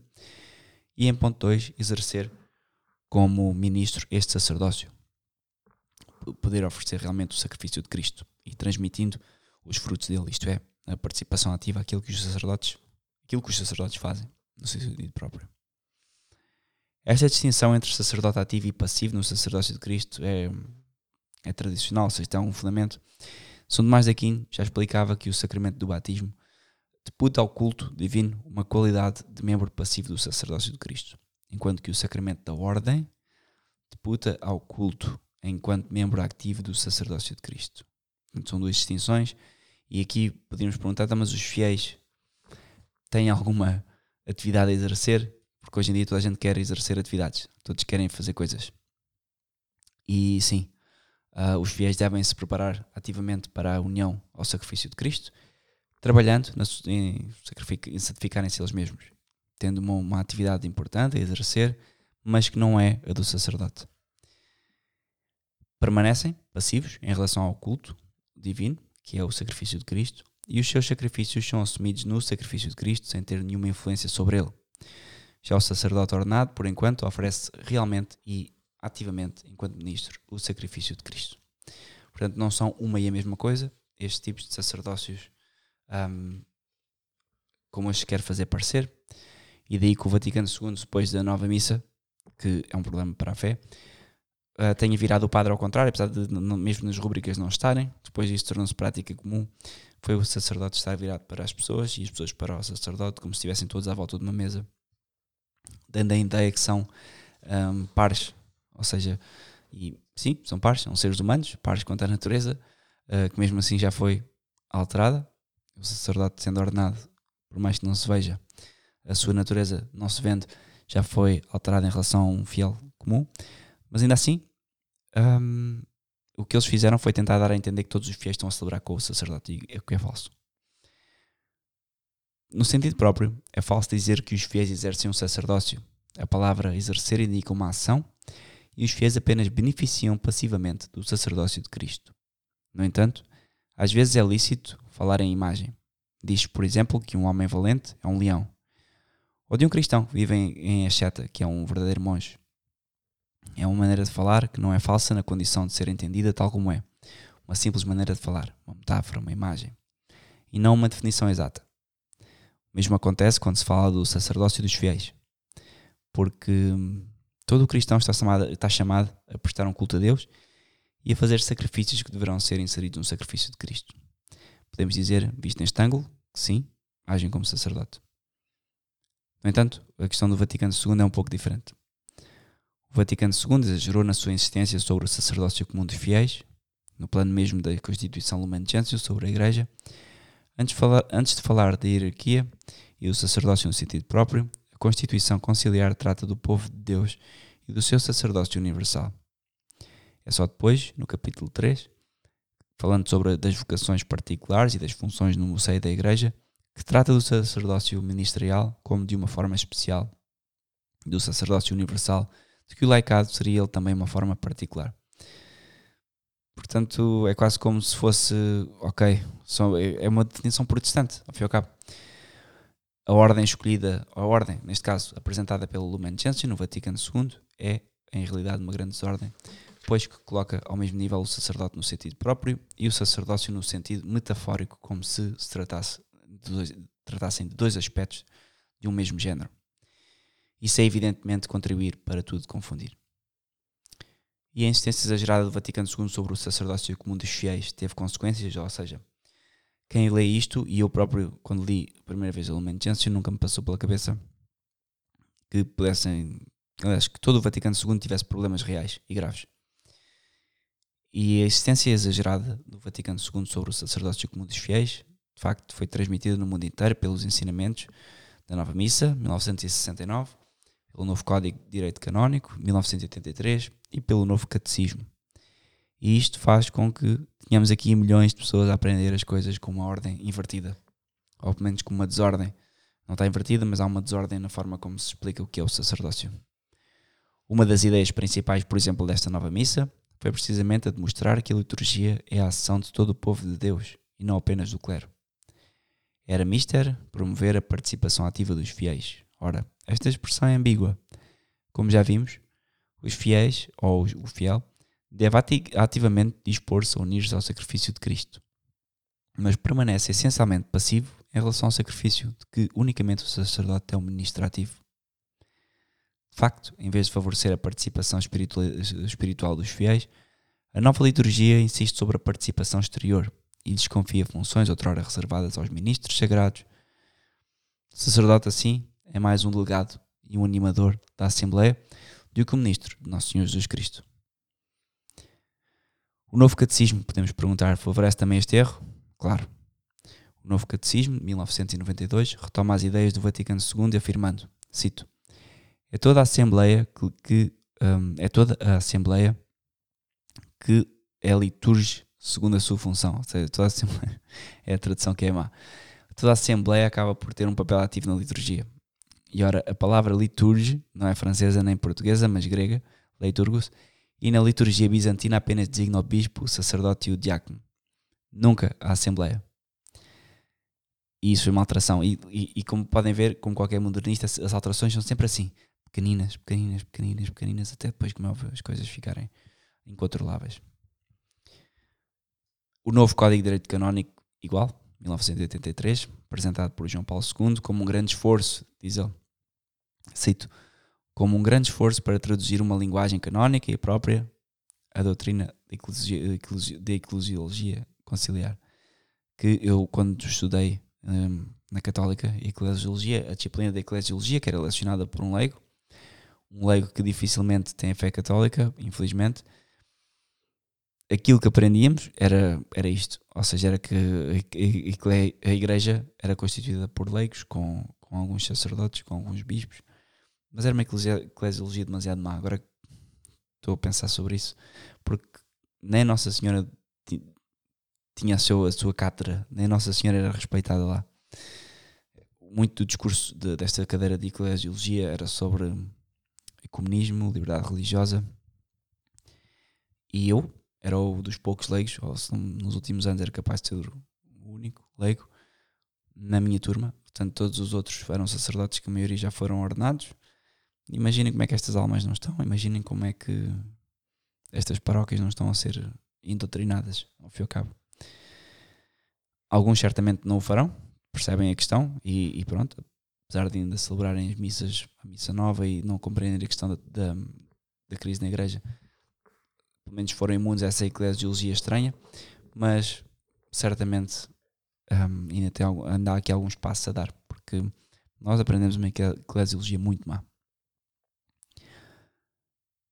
E em ponto 2, exercer como ministro este sacerdócio. Poder oferecer realmente o sacrifício de Cristo e transmitindo os frutos dele, isto é, a participação ativa, aquilo que os sacerdotes, aquilo que os sacerdotes fazem no sentido próprio. Esta distinção entre sacerdote ativo e passivo no sacerdócio de Cristo é, é tradicional, seja, tem um fundamento. São de Aquino já explicava que o sacramento do batismo deputa ao culto divino uma qualidade de membro passivo do sacerdócio de Cristo, enquanto que o sacramento da ordem deputa ao culto enquanto membro ativo do sacerdócio de Cristo. Então, são duas distinções e aqui podemos perguntar, tá, mas os fiéis têm alguma atividade a exercer? Porque hoje em dia toda a gente quer exercer atividades, todos querem fazer coisas. E sim, uh, os fiéis devem se preparar ativamente para a união ao sacrifício de Cristo, trabalhando na, em, em santificarem-se eles mesmos, tendo uma, uma atividade importante a exercer, mas que não é a do sacerdote. Permanecem passivos em relação ao culto divino, que é o sacrifício de Cristo, e os seus sacrifícios são assumidos no sacrifício de Cristo sem ter nenhuma influência sobre ele. Já o sacerdote ordenado, por enquanto, oferece realmente e ativamente, enquanto ministro, o sacrifício de Cristo. Portanto, não são uma e a mesma coisa, estes tipos de sacerdócios, um, como se quer fazer parecer, e daí que o Vaticano II, depois da nova missa, que é um problema para a fé, uh, tenha virado o padre ao contrário, apesar de mesmo nas rubricas não estarem, depois isso tornou-se prática comum, foi o sacerdote estar virado para as pessoas e as pessoas para o sacerdote, como se estivessem todos à volta de uma mesa, dando a ideia que são um, pares, ou seja, e sim, são pares, são seres humanos, pares quanto à natureza, uh, que mesmo assim já foi alterada, o sacerdote sendo ordenado, por mais que não se veja, a sua natureza não se vende, já foi alterada em relação a um fiel comum, mas ainda assim um, o que eles fizeram foi tentar dar a entender que todos os fiéis estão a celebrar com o sacerdote, e é o que é falso. No sentido próprio, é falso dizer que os fiéis exercem um sacerdócio. A palavra exercer indica uma ação e os fiéis apenas beneficiam passivamente do sacerdócio de Cristo. No entanto, às vezes é lícito falar em imagem. Diz, por exemplo, que um homem valente é um leão. Ou de um cristão que vive em Acheta, que é um verdadeiro monge. É uma maneira de falar que não é falsa na condição de ser entendida tal como é. Uma simples maneira de falar, uma metáfora, uma imagem. E não uma definição exata. Mesmo acontece quando se fala do sacerdócio dos fiéis. Porque hum, todo cristão está chamado, está chamado a prestar um culto a Deus e a fazer sacrifícios que deverão ser inseridos no sacrifício de Cristo. Podemos dizer, visto neste ângulo, que sim, agem como sacerdote. No entanto, a questão do Vaticano II é um pouco diferente. O Vaticano II exagerou na sua insistência sobre o sacerdócio comum dos fiéis, no plano mesmo da Constituição Lumen Gentium sobre a Igreja. Antes de, falar, antes de falar da hierarquia e do sacerdócio no sentido próprio, a Constituição Conciliar trata do povo de Deus e do seu sacerdócio universal. É só depois, no capítulo 3, falando sobre das vocações particulares e das funções no seio da Igreja, que trata do sacerdócio ministerial como de uma forma especial, do sacerdócio universal, de que o laicado seria ele também uma forma particular. Portanto, é quase como se fosse, ok, é uma definição protestante, ao fim e ao cabo. A ordem escolhida, a ordem, neste caso, apresentada pelo Lumen Gentium no Vaticano II, é, em realidade, uma grande desordem, pois que coloca ao mesmo nível o sacerdote no sentido próprio e o sacerdócio no sentido metafórico, como se se tratasse de dois, tratassem de dois aspectos de um mesmo género. Isso é evidentemente contribuir para tudo confundir. E a insistência exagerada do Vaticano II sobre o sacerdócio comum dos fiéis teve consequências, ou seja, quem lê isto, e eu próprio, quando li a primeira vez o Lumen Gentium, nunca me passou pela cabeça que pudessem, aliás, que todo o Vaticano II tivesse problemas reais e graves. E a existência exagerada do Vaticano II sobre o sacerdócio comum dos fiéis, de facto, foi transmitida no mundo inteiro pelos ensinamentos da Nova Missa, 1969, pelo novo Código de Direito Canónico, 1983, e pelo novo Catecismo. E isto faz com que tenhamos aqui milhões de pessoas a aprender as coisas com uma ordem invertida, ou pelo menos com uma desordem. Não está invertida, mas há uma desordem na forma como se explica o que é o sacerdócio. Uma das ideias principais, por exemplo, desta nova missa foi precisamente a demonstrar que a liturgia é a ação de todo o povo de Deus e não apenas do clero. Era mister promover a participação ativa dos fiéis. Ora, esta expressão é ambígua. Como já vimos, os fiéis, ou o fiel, deve ativamente dispor-se a unir-se ao sacrifício de Cristo, mas permanece essencialmente passivo em relação ao sacrifício de que unicamente o sacerdote é o ministrativo. De facto, em vez de favorecer a participação espiritual dos fiéis, a nova liturgia insiste sobre a participação exterior e lhes confia funções outrora reservadas aos ministros sagrados. O sacerdote, assim, é mais um delegado e um animador da Assembleia do que o ministro de Nosso Senhor Jesus Cristo. O novo catecismo, podemos perguntar, favorece também este erro? Claro. O novo catecismo, de 1992, retoma as ideias do Vaticano II afirmando, cito, é toda a Assembleia que, que um, é toda a Assembleia que é liturge segundo a sua função. Ou seja, toda a Assembleia é a tradução que é má. Toda a Assembleia acaba por ter um papel ativo na liturgia. E ora, a palavra liturge não é francesa nem portuguesa, mas grega, liturgos, e na liturgia bizantina apenas designa o bispo, o sacerdote e o diácono. Nunca a Assembleia. E isso é uma alteração. E, e, e, como podem ver, como qualquer modernista, as alterações são sempre assim: pequeninas, pequeninas, pequeninas, pequeninas, até depois, como é as coisas ficarem incontroláveis. O novo Código de Direito Canónico, igual, 1983, apresentado por João Paulo II como um grande esforço, diz ele, cito, como um grande esforço para traduzir uma linguagem canónica e própria a doutrina da eclesiologia conciliar. Que eu, quando estudei um, na Católica Eclesiologia, a disciplina da Eclesiologia, que era lecionada por um leigo, um leigo que dificilmente tem a fé católica, infelizmente, aquilo que aprendíamos era, era isto, ou seja, era que a igreja era constituída por leigos, com, com alguns sacerdotes, com alguns bispos, mas era uma eclesiologia demasiado má. Agora estou a pensar sobre isso, porque nem Nossa Senhora tinha a, seu, a sua cátedra, nem Nossa Senhora era respeitada lá. Muito do discurso de, desta cadeira de eclesiologia era sobre comunismo, liberdade religiosa. E eu, era o dos poucos leigos, ou se nos últimos anos era capaz de ser o único leigo na minha turma. Portanto, todos os outros eram sacerdotes que a maioria já foram ordenados. Imaginem como é que estas almas não estão, imaginem como é que estas paróquias não estão a ser indoutrinadas, ao fim e ao cabo. Alguns certamente não o farão, percebem a questão e, e pronto, apesar de ainda celebrarem as missas, a missa nova e não compreenderem a questão da, da, da crise na igreja, pelo menos foram imunes a essa eclesiologia estranha, mas certamente um, ainda, tem, ainda há aqui alguns passos a dar, porque nós aprendemos uma eclesiologia muito má.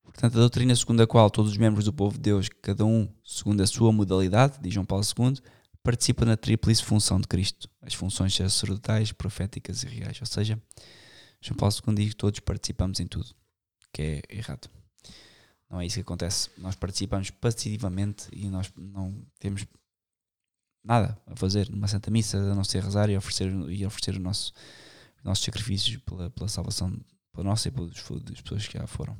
Portanto, a doutrina segundo a qual todos os membros do povo de Deus, cada um segundo a sua modalidade, diz João Paulo II, participa na tríplice função de Cristo, as funções sacerdotais, proféticas e reais. Ou seja, João Paulo II diz que todos participamos em tudo, que é errado. Não é isso que acontece. Nós participamos passivamente e nós não temos nada a fazer numa Santa Missa a não ser rezar e oferecer, e oferecer o nosso, os nossos sacrifícios pela, pela salvação, pela nossa e pelas pessoas que já foram.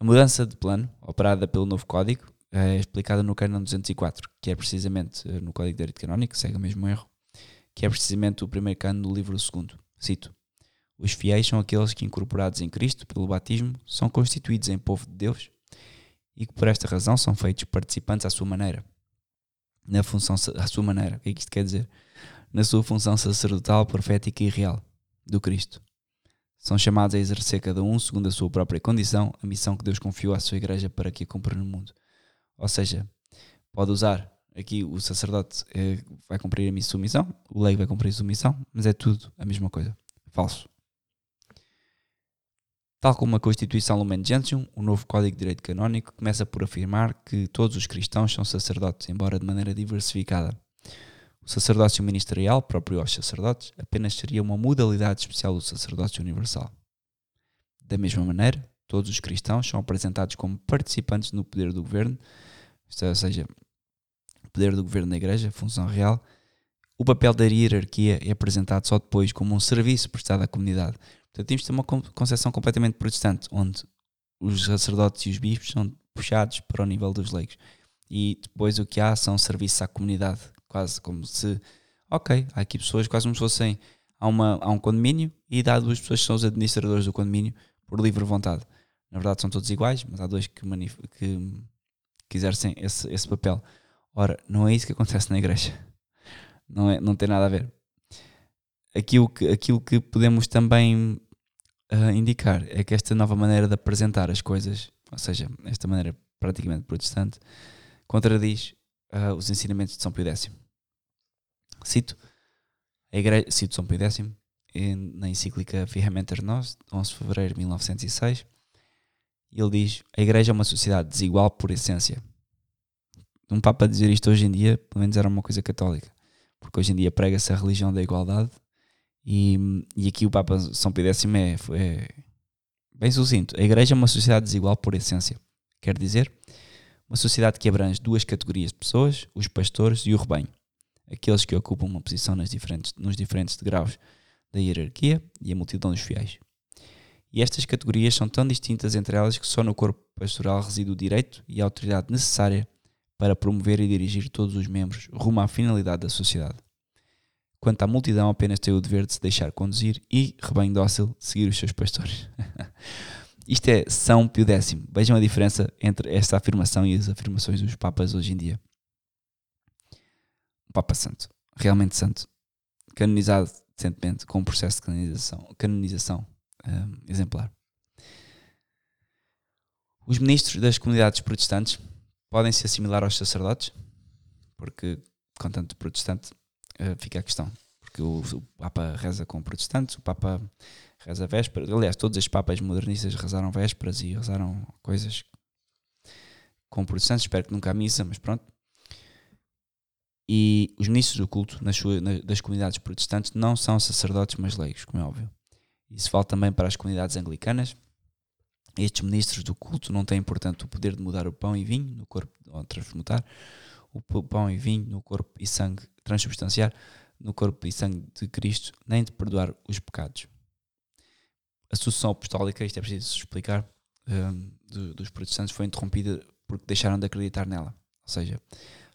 A mudança de plano, operada pelo novo código, é explicada no Canon 204, que é precisamente eh, no Código de Direito Canónico, segue o mesmo erro, que é precisamente o primeiro cano do livro segundo. Cito: Os fiéis são aqueles que, incorporados em Cristo pelo batismo, são constituídos em povo de Deus e que por esta razão são feitos participantes à sua maneira. Na função, à sua maneira, o que é que isto quer dizer? Na sua função sacerdotal, profética e real do Cristo. São chamados a exercer cada um, segundo a sua própria condição, a missão que Deus confiou à sua igreja para que a cumpra no mundo. Ou seja, pode usar aqui o sacerdote eh, vai cumprir a sua missão, o leigo vai cumprir a sua missão, mas é tudo a mesma coisa. Falso. Tal como a Constituição Lumen Gentium, o novo Código de Direito Canónico começa por afirmar que todos os cristãos são sacerdotes, embora de maneira diversificada. O sacerdócio ministerial, próprio aos sacerdotes, apenas seria uma modalidade especial do sacerdócio universal. Da mesma maneira, todos os cristãos são apresentados como participantes no poder do governo, ou seja, o poder do governo da igreja, função real. O papel da hierarquia é apresentado só depois como um serviço prestado à comunidade. Portanto, temos de ter uma concepção completamente protestante, onde os sacerdotes e os bispos são puxados para o nível dos leigos. E depois o que há são serviços à comunidade, quase como se, ok, há aqui pessoas quase como se fossem, há, uma, há um condomínio e há duas pessoas que são os administradores do condomínio por livre vontade. Na verdade são todos iguais, mas há dois que, que, que exercem esse, esse papel. Ora, não é isso que acontece na igreja. Não, é, não tem nada a ver. Aquilo que, aquilo que podemos também uh, indicar é que esta nova maneira de apresentar as coisas, ou seja, esta maneira praticamente protestante, contradiz uh, os ensinamentos de São Pio X. Cito, a igreja, cito São Pio X na encíclica Firmamenter Nos, 11 de fevereiro de 1906, e ele diz: A igreja é uma sociedade desigual por essência. Um Papa dizer isto hoje em dia, pelo menos era uma coisa católica, porque hoje em dia prega-se a religião da igualdade, e, e aqui o Papa São Pio X é, é bem sucinto: A igreja é uma sociedade desigual por essência. Quer dizer, uma sociedade que abrange duas categorias de pessoas, os pastores e o rebanho, aqueles que ocupam uma posição nas diferentes, nos diferentes degraus da hierarquia e a multidão dos fiéis. E estas categorias são tão distintas entre elas que só no corpo pastoral reside o direito e a autoridade necessária para promover e dirigir todos os membros rumo à finalidade da sociedade. Quanto à multidão, apenas tem o dever de se deixar conduzir e, rebanho dócil, seguir os seus pastores. Isto é São Pio X. Vejam a diferença entre esta afirmação e as afirmações dos papas hoje em dia. Um Papa Santo, realmente santo, canonizado recentemente com um processo de canonização, canonização um, exemplar. Os ministros das comunidades protestantes podem se assimilar aos sacerdotes, porque, com tanto protestante, fica a questão. Porque o, o Papa reza com protestantes, o Papa reza vésperas. Aliás, todos os papas modernistas rezaram vésperas e rezaram coisas com protestantes. Espero que nunca a missa, mas pronto. E os ministros do culto nas, das comunidades protestantes não são sacerdotes, mas leigos, como é óbvio. Isso vale também para as comunidades anglicanas. Estes ministros do culto não têm, portanto, o poder de mudar o pão e vinho no corpo, ou transmutar o pão e vinho no corpo e sangue, transubstanciar no corpo e sangue de Cristo, nem de perdoar os pecados a sucessão apostólica, isto é preciso explicar, um, do, dos protestantes foi interrompida porque deixaram de acreditar nela. Ou seja,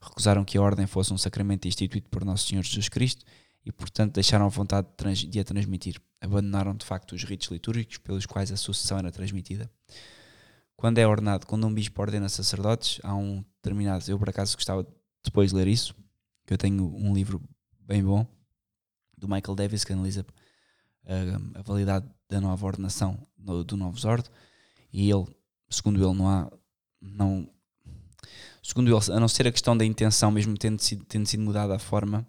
recusaram que a ordem fosse um sacramento instituído por Nosso Senhor Jesus Cristo e, portanto, deixaram a vontade de, de a transmitir. Abandonaram, de facto, os ritos litúrgicos pelos quais a sucessão era transmitida. Quando é ordenado, quando um bispo ordena sacerdotes, há um determinado. Eu, por acaso, gostava depois de ler isso, que eu tenho um livro bem bom do Michael Davis que analisa a, a validade da nova ordenação do, do novo Zord e ele, segundo ele, não há, não, segundo ele, a não ser a questão da intenção, mesmo tendo sido, tendo sido mudada a forma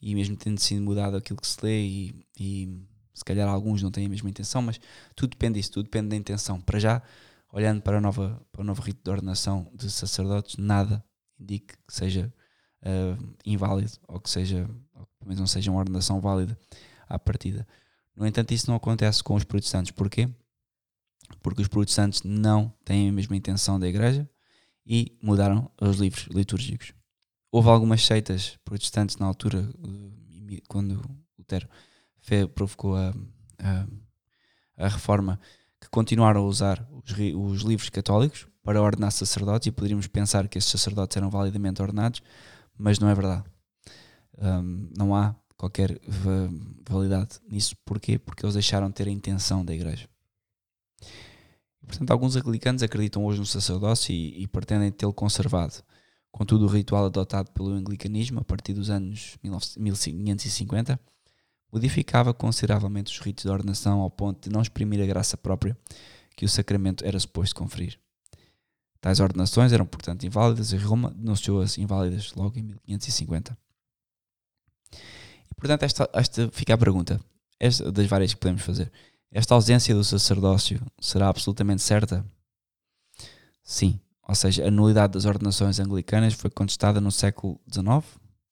e mesmo tendo sido mudado aquilo que se lê e, e Se calhar alguns não têm a mesma intenção, mas tudo depende disso, tudo depende da intenção. Para já, olhando para, a nova, para o novo rito de ordenação de sacerdotes, nada indique que seja uh, inválido ou que seja, ou que pelo não seja uma ordenação válida à partida. No entanto, isso não acontece com os protestantes. Porquê? Porque os protestantes não têm a mesma intenção da igreja e mudaram os livros litúrgicos. Houve algumas seitas protestantes na altura, eh, quando Lutero provocou a, a, a reforma, que continuaram a usar os, os livros católicos para ordenar sacerdotes e poderíamos pensar que esses sacerdotes eram validamente ordenados, mas não é verdade. Um, não há qualquer validade nisso. Porquê? Porque eles deixaram de ter a intenção da igreja. Portanto, alguns anglicanos acreditam hoje no sacerdócio e, e pretendem tê-lo conservado. Contudo, o ritual adotado pelo anglicanismo a partir dos anos 1550 modificava consideravelmente os ritos de ordenação ao ponto de não exprimir a graça própria que o sacramento era suposto conferir. Tais ordenações eram, portanto, inválidas e Roma denunciou-as inválidas logo em 1550. E, portanto, esta, esta fica a pergunta, esta, das várias que podemos fazer. Esta ausência do sacerdócio será absolutamente certa? Sim. Ou seja, a nulidade das ordenações anglicanas foi contestada no século XIX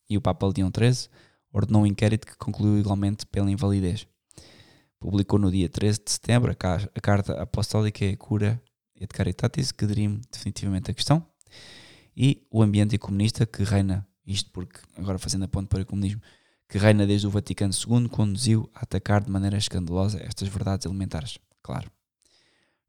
e o Papa Leão XIII ordenou um inquérito que concluiu igualmente pela invalidez. Publicou no dia 13 de setembro a, Carta Apostólica e Cura et Caritatis, que dirime definitivamente a questão, e o ambiente comunista que reina, isto porque, agora fazendo a ponte para o comunismo, que reina desde o Vaticano II, conduziu a atacar de maneira escandalosa estas verdades elementares, claro.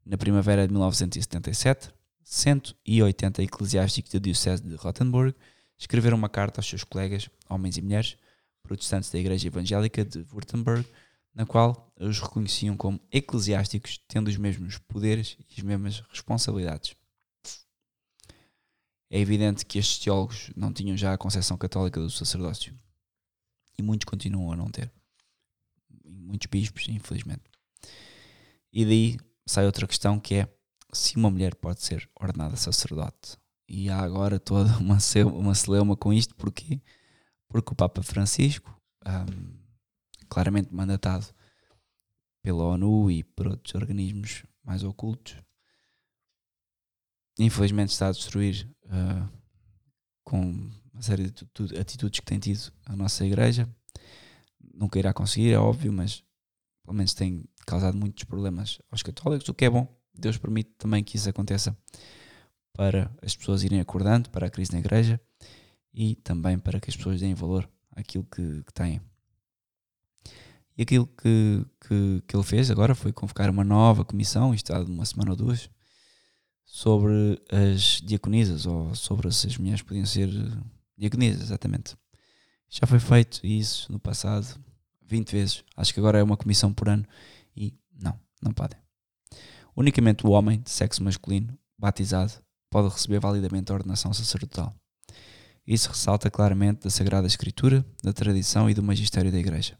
Na primavera de 1977, 180 eclesiásticos da Diocese de Rothenburg escreveram uma carta aos seus colegas, homens e mulheres, protestantes da Igreja Evangélica de Württemberg, na qual os reconheciam como eclesiásticos, tendo os mesmos poderes e as mesmas responsabilidades. É evidente que estes teólogos não tinham já a concepção católica do sacerdócio. E muitos continuam a não ter. Muitos bispos, infelizmente. E daí sai outra questão que é se uma mulher pode ser ordenada sacerdote. E há agora toda uma, uma celeuma com isto, porquê? Porque o Papa Francisco um, claramente mandatado pela ONU e por outros organismos mais ocultos, infelizmente está a destruir uh, com uma série de atitudes que tem tido a nossa igreja. Nunca irá conseguir, é óbvio, mas pelo menos tem causado muitos problemas aos católicos, o que é bom. Deus permite também que isso aconteça para as pessoas irem acordando para a crise na igreja e também para que as pessoas deem valor àquilo que, que têm. E aquilo que, que, que ele fez agora foi convocar uma nova comissão, isto há uma semana ou duas, sobre as diaconisas, ou sobre se as mulheres podiam ser diaconisas, exatamente. Já foi feito isso no passado 20 vezes. Acho que agora é uma comissão por ano e não, não podem. Unicamente o homem de sexo masculino, batizado, pode receber validamente a ordenação sacerdotal. Isso ressalta claramente da Sagrada Escritura, da tradição e do magistério da Igreja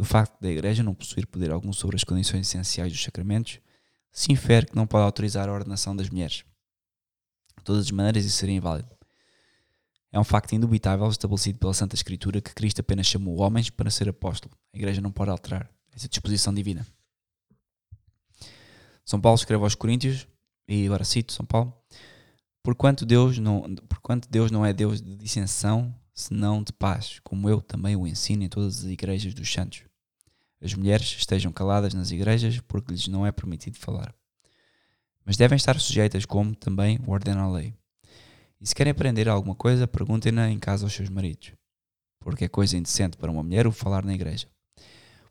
do facto da Igreja não possuir poder algum sobre as condições essenciais dos sacramentos, se infere que não pode autorizar a ordenação das mulheres. De todas as maneiras, isso seria inválido. É um facto indubitável estabelecido pela Santa Escritura que Cristo apenas chamou homens para ser apóstolo. A Igreja não pode alterar essa disposição divina. São Paulo escreve aos Coríntios, e agora cito São Paulo: Porquanto Deus não, porquanto Deus não é Deus de dissensão, senão de paz, como eu também o ensino em todas as igrejas dos santos as mulheres estejam caladas nas igrejas porque lhes não é permitido falar. Mas devem estar sujeitas, como também ordena a lei. E se querem aprender alguma coisa, perguntem-na em casa aos seus maridos, porque é coisa indecente para uma mulher o falar na igreja.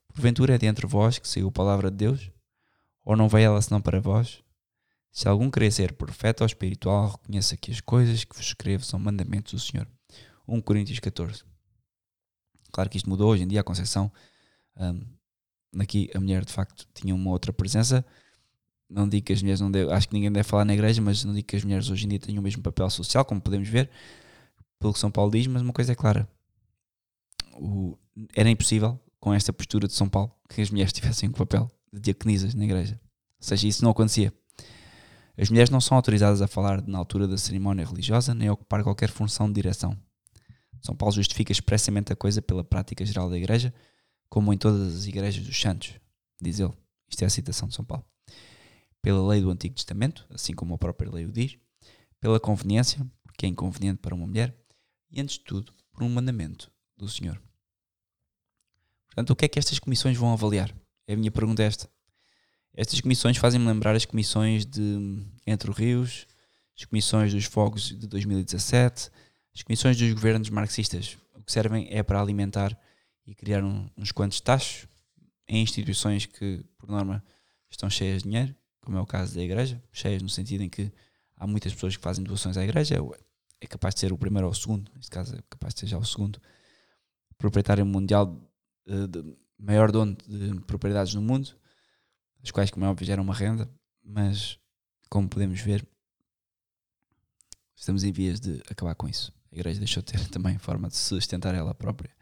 Porventura é de entre vós que saiu a palavra de Deus? Ou não veio ela senão para vós? Se algum querer ser profeta ou espiritual, reconheça que as coisas que vos escrevo são mandamentos do Senhor. 1 Coríntios 14. Claro que isto mudou hoje em dia a concepção um, aqui a mulher de facto tinha uma outra presença. Não digo que as mulheres não devem, acho que ninguém deve falar na igreja, mas não digo que as mulheres hoje em dia tenham o mesmo papel social, como podemos ver, pelo que São Paulo diz, mas uma coisa é clara: o, era impossível, com esta postura de São Paulo, que as mulheres tivessem o papel de diaconisas na igreja. Ou seja, isso não acontecia. As mulheres não são autorizadas a falar na altura da cerimónia religiosa nem a ocupar qualquer função de direção. São Paulo justifica expressamente a coisa pela prática geral da igreja, como em todas as igrejas dos santos, diz ele. Isto é a citação de São Paulo. Pela lei do Antigo Testamento, assim como a própria lei o diz, pela conveniência, porque é inconveniente para uma mulher, e antes de tudo, por um mandamento do Senhor. Portanto, o que é que estas comissões vão avaliar? É a minha pergunta esta. Estas comissões fazem-me lembrar as comissões de Entre Rios, as comissões dos fogos de 2017, as comissões dos governos marxistas. O que servem é para alimentar e criar um, uns quantos tachos em instituições que, por norma, estão cheias de dinheiro, como é o caso da igreja, cheias no sentido em que há muitas pessoas que fazem doações à igreja, é capaz de ser o primeiro ou o segundo, neste caso é capaz de ser já o segundo, proprietário mundial de, de maior dono de propriedades no mundo, as quais, como é óbvio, geram uma renda, mas como podemos ver, estamos em vias de acabar com isso. A igreja deixou de ter também forma de se sustentar ela própria.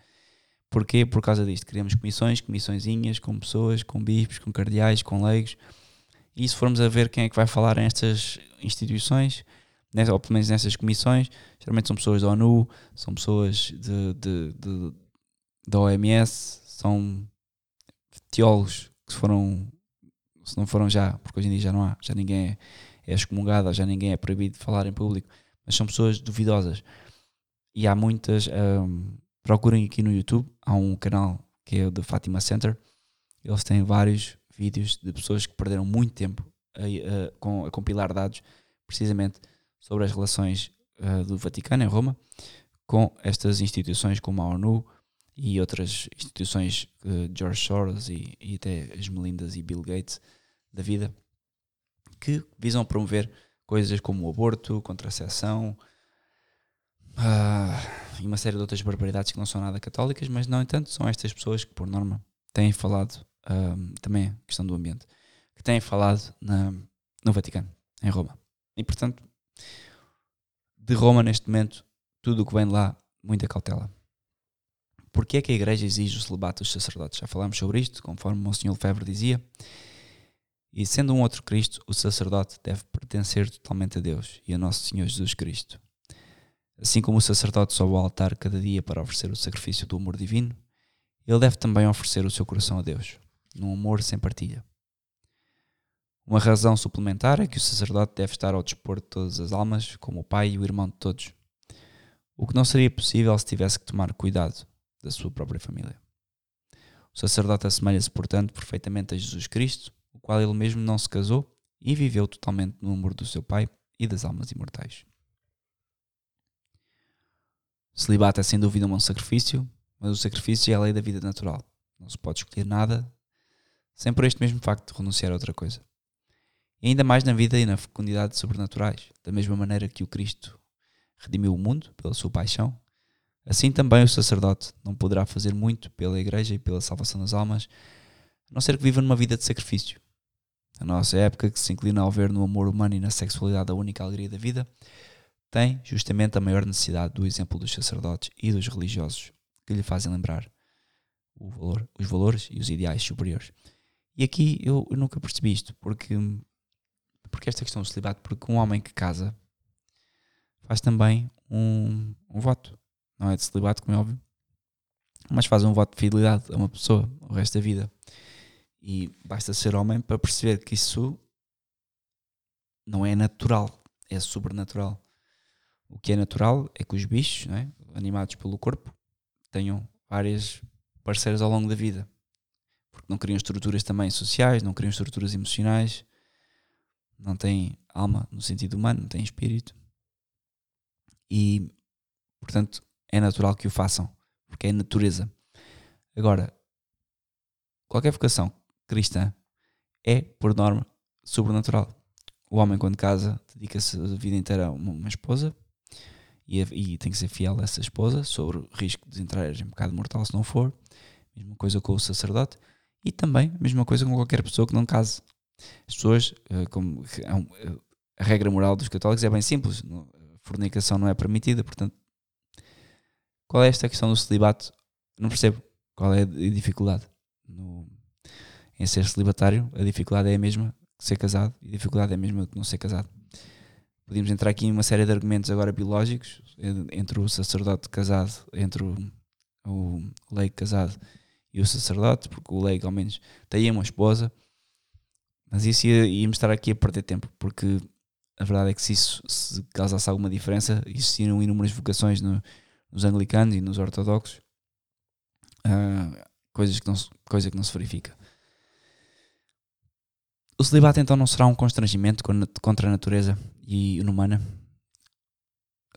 Porquê? Por causa disto. Criamos comissões, comissõezinhas, com pessoas, com bispos, com cardeais, com leigos. E se formos a ver quem é que vai falar nestas instituições, ou pelo menos nessas comissões, geralmente são pessoas da ONU, são pessoas de, de, de da OMS, são teólogos que foram, se não foram já, porque hoje em dia já não há, já ninguém é, é excomungado, já ninguém é proibido de falar em público, mas são pessoas duvidosas. E há muitas, um, procurem aqui no YouTube, há um canal que é o The Fatima Center, eles têm vários vídeos de pessoas que perderam muito tempo a, a, a compilar dados precisamente sobre as relações uh, do Vaticano em Roma com estas instituições como a ONU e outras instituições, uh, George Soros e, e, até as Melindas e Bill Gates da vida, que visam promover coisas como o aborto, contracepção uh, e uma série de outras barbaridades que não são nada católicas, mas não entanto são estas pessoas que por norma têm falado, também a questão do ambiente, que têm falado na, no Vaticano, em Roma. E portanto, de Roma neste momento, tudo o que vem de lá, muita cautela. Porquê é que a igreja exige o celibato dos sacerdotes? Já falámos sobre isto, conforme o Sr. Lefebvre dizia. E sendo um outro Cristo, o sacerdote deve pertencer totalmente a Deus e a nosso Senhor Jesus Cristo. Assim como o sacerdote sobe ao altar cada dia para oferecer o sacrifício do amor divino, ele deve também oferecer o seu coração a Deus, num amor sem partilha. Uma razão suplementar é que o sacerdote deve estar ao dispor de todas as almas, como o pai e o irmão de todos, o que não seria possível se tivesse que tomar cuidado da sua própria família. O sacerdote assemelha-se, portanto, perfeitamente a Jesus Cristo, o qual ele mesmo não se casou e viveu totalmente no amor do seu pai e das almas imortais. Celibato é sem dúvida um sacrifício, mas o sacrifício é a lei da vida natural. Não se pode escolher nada sem por este mesmo facto de renunciar a outra coisa e ainda mais na vida e na fecundidade sobrenaturais. Da mesma maneira que o Cristo redimiu o mundo pela sua paixão, assim também o sacerdote não poderá fazer muito pela Igreja e pela salvação das almas, a não ser que viva numa vida de sacrifício. A nossa época, que se inclina ao ver no amor humano e na sexualidade a única alegria da vida, tem justamente a maior necessidade do exemplo dos sacerdotes e dos religiosos que lhe fazem lembrar valor, os valores e os ideais superiores. E aqui eu, eu nunca percebi isto, porque porque esta questão do celibato? Porque um homem que casa faz também um, um voto. Não é de celibato, como é óbvio, mas faz um voto de fidelidade a uma pessoa o resto da vida. E basta ser homem para perceber que isso não é natural, é sobrenatural. O que é natural é que os bichos, é? animados pelo corpo, tenham várias parceiras ao longo da vida. Porque não criam estruturas também sociais, não criam estruturas emocionais, não tem alma no sentido humano, não tem espírito. E, portanto, é natural que o façam, porque é natureza. Agora, qualquer vocação cristã é, por norma, sobrenatural. O homem, quando casa, dedica-se a vida inteira a uma esposa e, e, tem que ser fiel a essa esposa, sobre o risco de entrar em pecado mortal se não for. Mesma coisa com o sacerdote. E também a mesma coisa com qualquer pessoa que não case. As pessoas, eh, como eh, a regra moral dos católicos é bem simples, fornicação não é permitida, portanto, qual é esta questão do celibato? Não percebo qual é a dificuldade no, em ser celibatário. A dificuldade é a mesma que ser casado e a dificuldade é a mesma que não ser casado. Podíamos entrar aqui em uma série de argumentos agora biológicos entre o sacerdote casado, entre o, o leigo casado e o sacerdote, porque o leigo ao menos tem uma esposa, mas isso ia, ia-me estar aqui a perder tempo, porque a verdade é que se isso se causasse alguma diferença, existiram inúmeras vocações no, nos anglicanos e nos ortodoxos, uh, coisas que não, coisa que não se verifica. O celibato então não será um constrangimento contra a natureza e humana.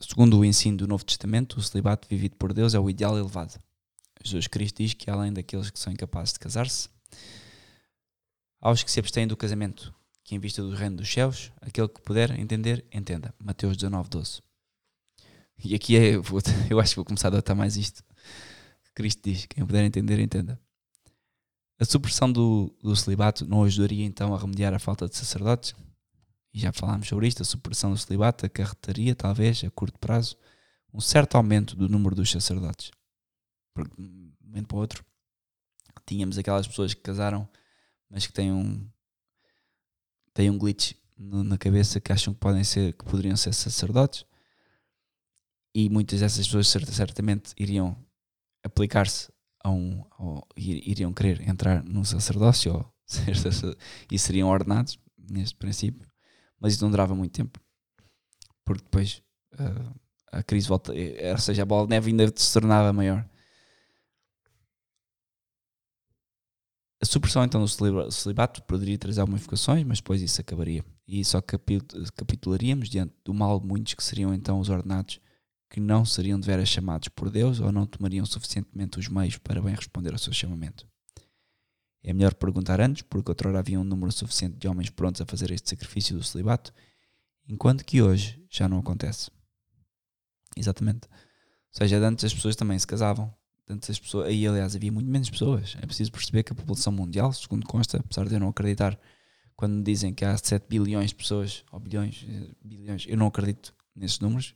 Segundo o ensino do Novo Testamento, o celibato vivido por Deus é o ideal elevado. Jesus Cristo diz que além daqueles que são incapazes de casar-se, aos que se abstêm do casamento, que em vista do reino dos céus, aquele que puder entender, entenda. Mateus 19, 12. E aqui é, eu acho que vou começar a adotar mais isto. Cristo diz: quem puder entender, entenda. A supressão do, do celibato não ajudaria então a remediar a falta de sacerdotes? E já falámos sobre isto. A supressão do celibato acarretaria, talvez, a curto prazo, um certo aumento do número dos sacerdotes. Porque, de um momento para o outro, tínhamos aquelas pessoas que casaram, mas que têm um, têm um glitch na cabeça que acham que, podem ser, que poderiam ser sacerdotes. E muitas dessas pessoas certamente iriam aplicar-se a um, ou iriam querer entrar num sacerdócio ou ser, e seriam ordenados neste princípio, mas isso não durava muito tempo, porque depois uh, a crise volta, ou seja, a bola de neve ainda se tornava maior. A supressão então do celibato poderia trazer vocações, mas depois isso acabaria. E só capitularíamos diante do mal de muitos que seriam então os ordenados que não seriam de veras chamados por Deus ou não tomariam suficientemente os meios para bem responder ao seu chamamento. É melhor perguntar antes, porque outrora havia um número suficiente de homens prontos a fazer este sacrifício do celibato, enquanto que hoje já não acontece. Exatamente. Ou seja, antes as pessoas também se casavam. Antes as pessoas, aí aliás havia muito menos pessoas. É preciso perceber que a população mundial, segundo consta, apesar de eu não acreditar, quando dizem que há 7 bilhões de pessoas, ou bilhões, eh, bilhões, eu não acredito nesses números,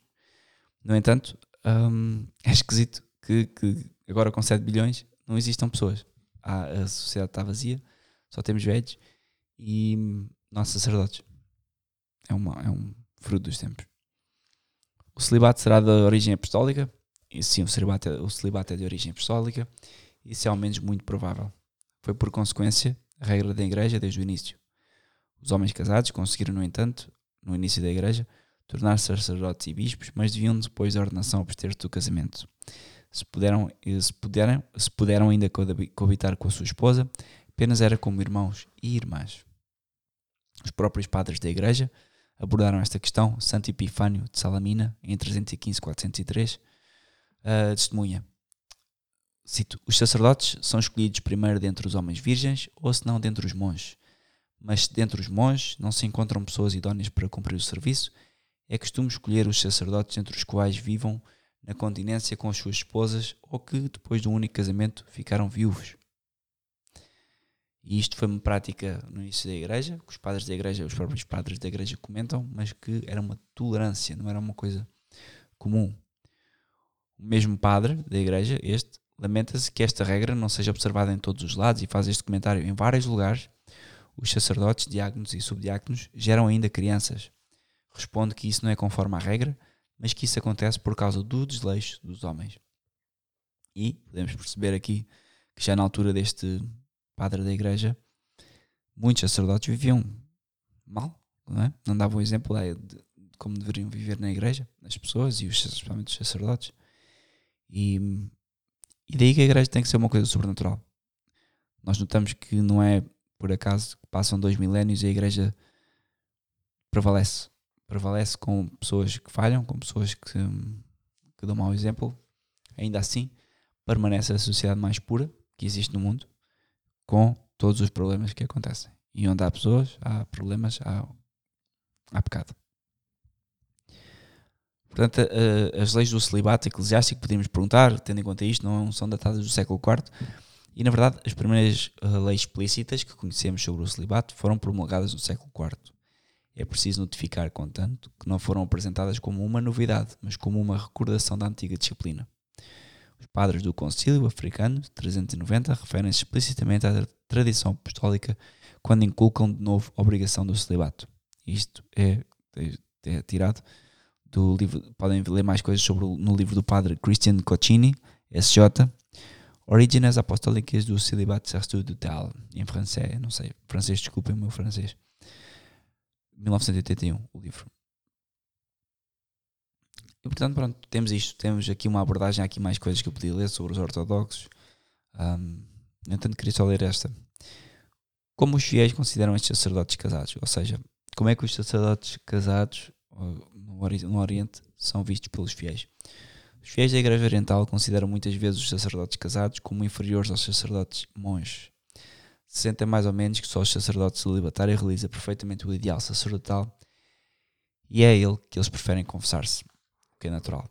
no entanto, um, é esquisito que, que, agora com 7 bilhões não existam pessoas. A sociedade está vazia, só temos velhos e nossos sacerdotes. É, uma, é um fruto dos tempos. O celibato será de origem apostólica? E, sim, o celibato, é, o celibato é de origem apostólica. Isso é ao menos muito provável. Foi por consequência a regra da igreja desde o início. Os homens casados conseguiram, no entanto, no início da igreja, tornar-se sacerdotes e bispos, mas deviam depois da ordenação abster-se do casamento. Se puderam, se, puderam, se puderam ainda coabitar com a sua esposa, apenas era como irmãos e irmãs. Os próprios padres da Igreja abordaram esta questão. Santo Epifânio de Salamina, em 315-403, uh, testemunha. Cito: Os sacerdotes são escolhidos primeiro dentre os homens virgens, ou se não dentre os monges. Mas se dentre os monges não se encontram pessoas idóneas para cumprir o serviço, é costume escolher os sacerdotes entre os quais vivam na continência com as suas esposas ou que, depois de um único casamento, ficaram viúvos. E isto foi uma prática no início da igreja, que os padres da igreja, os próprios padres da igreja comentam, mas que era uma tolerância, não era uma coisa comum. O mesmo padre da igreja, este, lamenta-se que esta regra não seja observada em todos os lados e faz este comentário em vários lugares. Os sacerdotes, diáconos e subdiáconos geram ainda crianças, responde que isso não é conforme à regra, mas que isso acontece por causa do desleixo dos homens. E podemos perceber aqui que já na altura deste padre da igreja, muitos sacerdotes viviam mal, não, é? não davam o exemplo de como deveriam viver na igreja, as pessoas e os, especialmente os sacerdotes. E, e daí que a igreja tem que ser uma coisa sobrenatural. Nós notamos que não é por acaso que passam dois milénios e a igreja prevalece prevalece com pessoas que falham, com pessoas que, que dão mau exemplo, ainda assim permanece a sociedade mais pura que existe no mundo, com todos os problemas que acontecem. E onde há pessoas, há problemas, há, há pecado. Portanto, as leis do celibato eclesiástico, podemos perguntar, tendo em conta isto, não são datadas do século IV, e na verdade as primeiras eh, leis explícitas que conhecemos sobre o celibato foram promulgadas no século IV é preciso notificar, contanto, que não foram apresentadas como uma novidade, mas como uma recordação da antiga disciplina. Os padres do Concílio Africano 390 referem-se explicitamente à tradição apostólica quando inculcam de novo a obrigação do celibato. Isto é, é, é tirado do livro, podem ler mais coisas sobre no livro do padre Christian Coccini, SJ, Origines Apostólicas do Celibat Sacerdotal, em francês, não sei, francês, desculpem o meu francês. 1981, o livro. E portanto, pronto, temos isto. Temos aqui uma abordagem, há aqui mais coisas que eu podia ler sobre os ortodoxos. Um, no entanto, queria só ler esta. Como os fiéis consideram estes sacerdotes casados? Ou seja, como é que os sacerdotes casados no Oriente são vistos pelos fiéis? Os fiéis da Igreja Oriental consideram muitas vezes os sacerdotes casados como inferiores aos sacerdotes monges. Sentem mais ou menos que só os sacerdotes celibatários realizam perfeitamente o ideal sacerdotal e é ele que eles preferem confessar-se, o que é natural.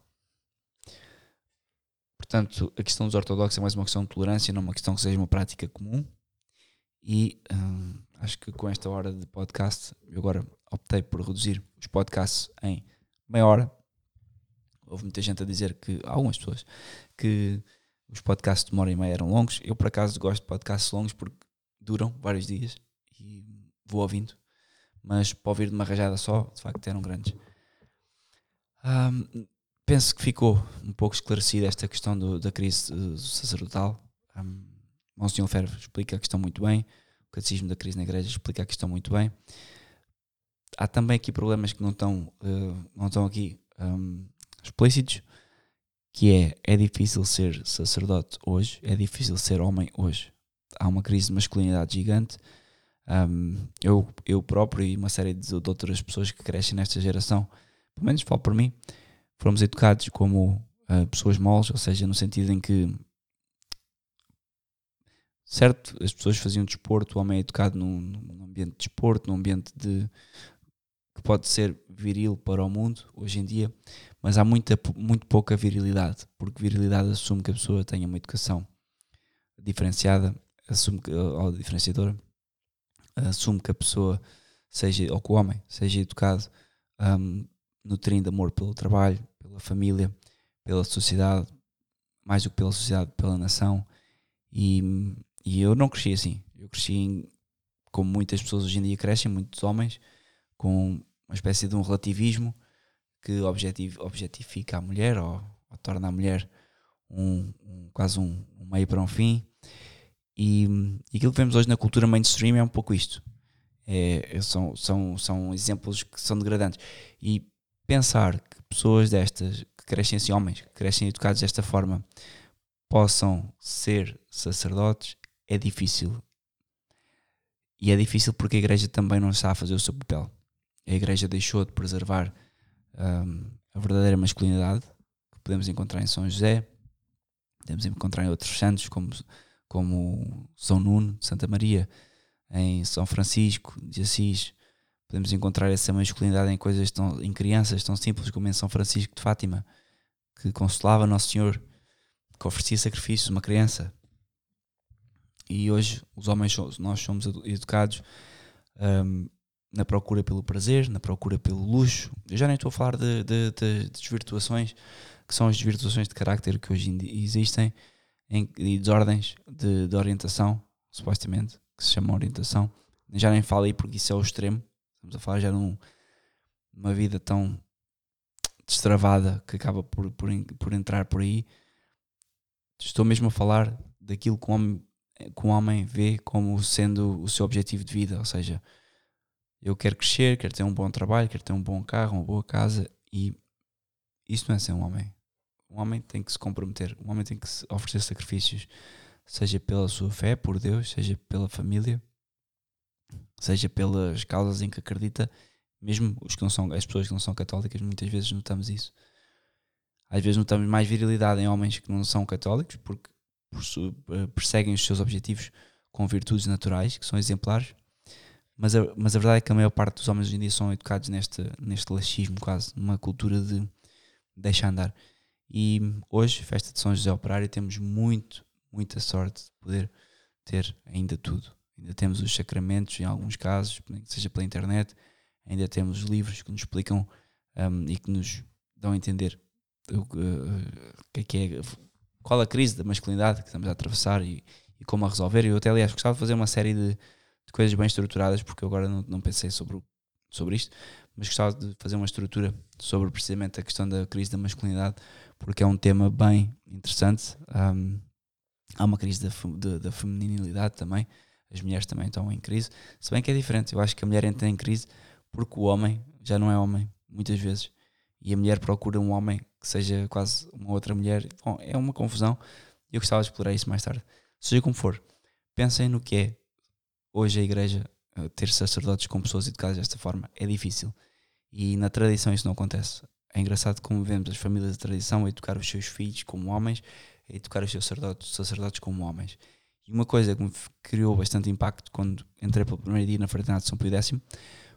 Portanto, a questão dos ortodoxos é mais uma questão de tolerância, não uma questão que seja uma prática comum. E hum, acho que com esta hora de podcast, eu agora optei por reduzir os podcasts em meia hora houve muita gente a dizer que, algumas pessoas, que os podcasts de uma hora e meia eram longos. Eu, por acaso, gosto de podcasts longos porque duram vários dias e vou ouvindo. Mas para ouvir de uma rajada só, de facto, eram grandes. Um, penso que ficou um pouco esclarecida esta questão do, da crise sacerdotal. Um, Monsenhor Ferro explica a questão muito bem. O Catecismo da Crise na Igreja explica a questão muito bem. Há também aqui problemas que não estão, uh, não estão aqui um, explícitos, que é, é difícil ser sacerdote hoje, é difícil ser homem hoje. Há uma crise de masculinidade gigante. Um, eu, eu próprio e uma série de, de outras pessoas que crescem nesta geração, pelo menos falo por mim, fomos educados como uh, pessoas moles, ou seja, no sentido em que certo, as pessoas faziam desporto, o homem é educado num, num ambiente de desporto, num ambiente de que pode ser viril para o mundo hoje em dia, mas há muita, muito pouca virilidade, porque virilidade assume que a pessoa tenha uma educação diferenciada, assume que, ou diferenciadora, assume que a pessoa seja, ou que o homem seja educado um, nutrindo amor pelo trabalho, pela família, pela sociedade, mais do que pela sociedade, pela nação. E, e eu não cresci assim. Eu cresci em, como muitas pessoas hoje em dia crescem, muitos homens, com uma espécie de um relativismo que objetiv, objetifica a mulher ou, ou torna a mulher um, um quase um, um, meio para um fim. E, e aquilo que vemos hoje na cultura mainstream é um pouco isto. É, são, são, são exemplos que são degradantes. E pensar que pessoas destas, que crescem assim, homens, que crescem educados desta forma, possam ser sacerdotes, é difícil. E é difícil porque a igreja também não está a fazer o seu papel a Igreja deixou de preservar um, a verdadeira masculinidade que podemos encontrar em São José, podemos encontrar em outros santos como, como São Nuno, Santa Maria, em São Francisco de Assis. Podemos encontrar essa masculinidade em coisas tão, em crianças tão simples como em São Francisco de Fátima, que consolava Nosso Senhor, que oferecia sacrifícios, uma criança. E hoje os homens, nós somos educados um, na procura pelo prazer, na procura pelo luxo. Eu já nem estou a falar de, de, de, desvirtuações, que são as desvirtuações de carácter que hoje existem, em, e desordens de, de orientação, supostamente, que se chama orientação. Já nem falo aí porque isso é o extremo. Estamos a falar já de um, uma vida tão destravada que acaba por, por, por entrar por aí. Estou mesmo a falar daquilo que o homem, que o homem vê como sendo o seu objetivo de vida, ou seja, eu quero crescer, quero ter um bom trabalho, quero ter um bom carro, uma boa casa e isso não é ser um homem. Um homem tem que se comprometer, um homem tem que oferecer sacrifícios, seja pela sua fé por Deus, seja pela família, seja pelas causas em que acredita, mesmo os que não são, as pessoas que não são católicas, muitas vezes notamos isso. Às vezes notamos mais virilidade em homens que não são católicos porque eh, perseguem os seus objetivos com virtudes naturais, que são exemplares, mas a, mas a verdade é que a maior parte dos homens hoje em dia são educados neste, neste laxismo, quase, numa cultura de deixar andar. E hoje, festa de São José Operário, temos muito, muita sorte de poder ter ainda tudo. Ainda temos os sacramentos, em alguns casos, seja pela internet, ainda temos livros que nos explicam um, e que nos dão a entender o uh, que é que é, qual a crise da masculinidade que estamos a atravessar e, e como a resolver. Eu até, aliás, gostava de fazer uma série de de coisas bem estruturadas, porque eu agora não, não pensei sobre, sobre isto, mas gostava de fazer uma estrutura sobre precisamente a questão da crise da masculinidade, porque é um tema bem interessante um, há uma crise da, da, da feminilidade também, as mulheres também estão em crise, se bem que é diferente, eu acho que a mulher entra em crise porque o homem já não é homem, muitas vezes, e a mulher procura um homem que seja quase uma outra mulher. Bom, é uma confusão e eu gostava de explorar isso mais tarde. Seja como for, pensem no que é hoje a igreja eh, ter sacerdotes com pessoas educadas desta forma. É difícil. E na tradição isso não acontece. É engraçado como vemos as famílias de tradição a educar os seus filhos como homens, a educar os seus sacerdotes, sacerdotes como homens. E uma coisa que me criou bastante impacto quando entrei pelo primeiro dia na Fraternidade de São Pio X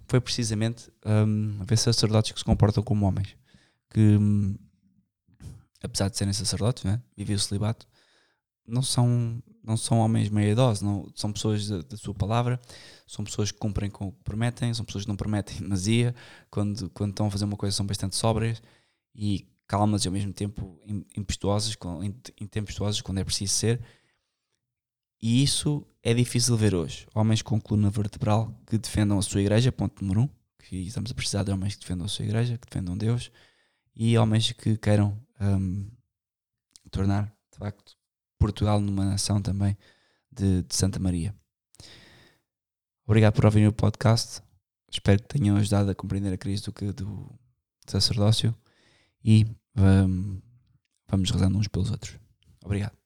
foi precisamente um, ver sacerdotes que se comportam como homens. Que, um, apesar de serem sacerdotes, né, vivem o celibato, não são, não são homens meia dose, não, são pessoas da, da, sua palavra, são pessoas que cumprem com o que prometem, são pessoas que não prometem demasia, quando, quando estão a fazer uma coisa são bastante sóbrias e calmas e ao mesmo tempo impetuosas, intempestuosas quando é preciso ser. E isso é difícil ver hoje. Homens com coluna vertebral que defendam a sua igreja, ponto número um, que estamos a precisar de homens que defendam a sua igreja, que defendam Deus, e homens que queiram um, tornar, de facto, Portugal numa nação também de, de Santa Maria. Obrigado por ouvir o podcast. Espero que tenham ajudado a compreender a crise do, do sacerdócio e um, vamos rezando uns pelos outros. Obrigado.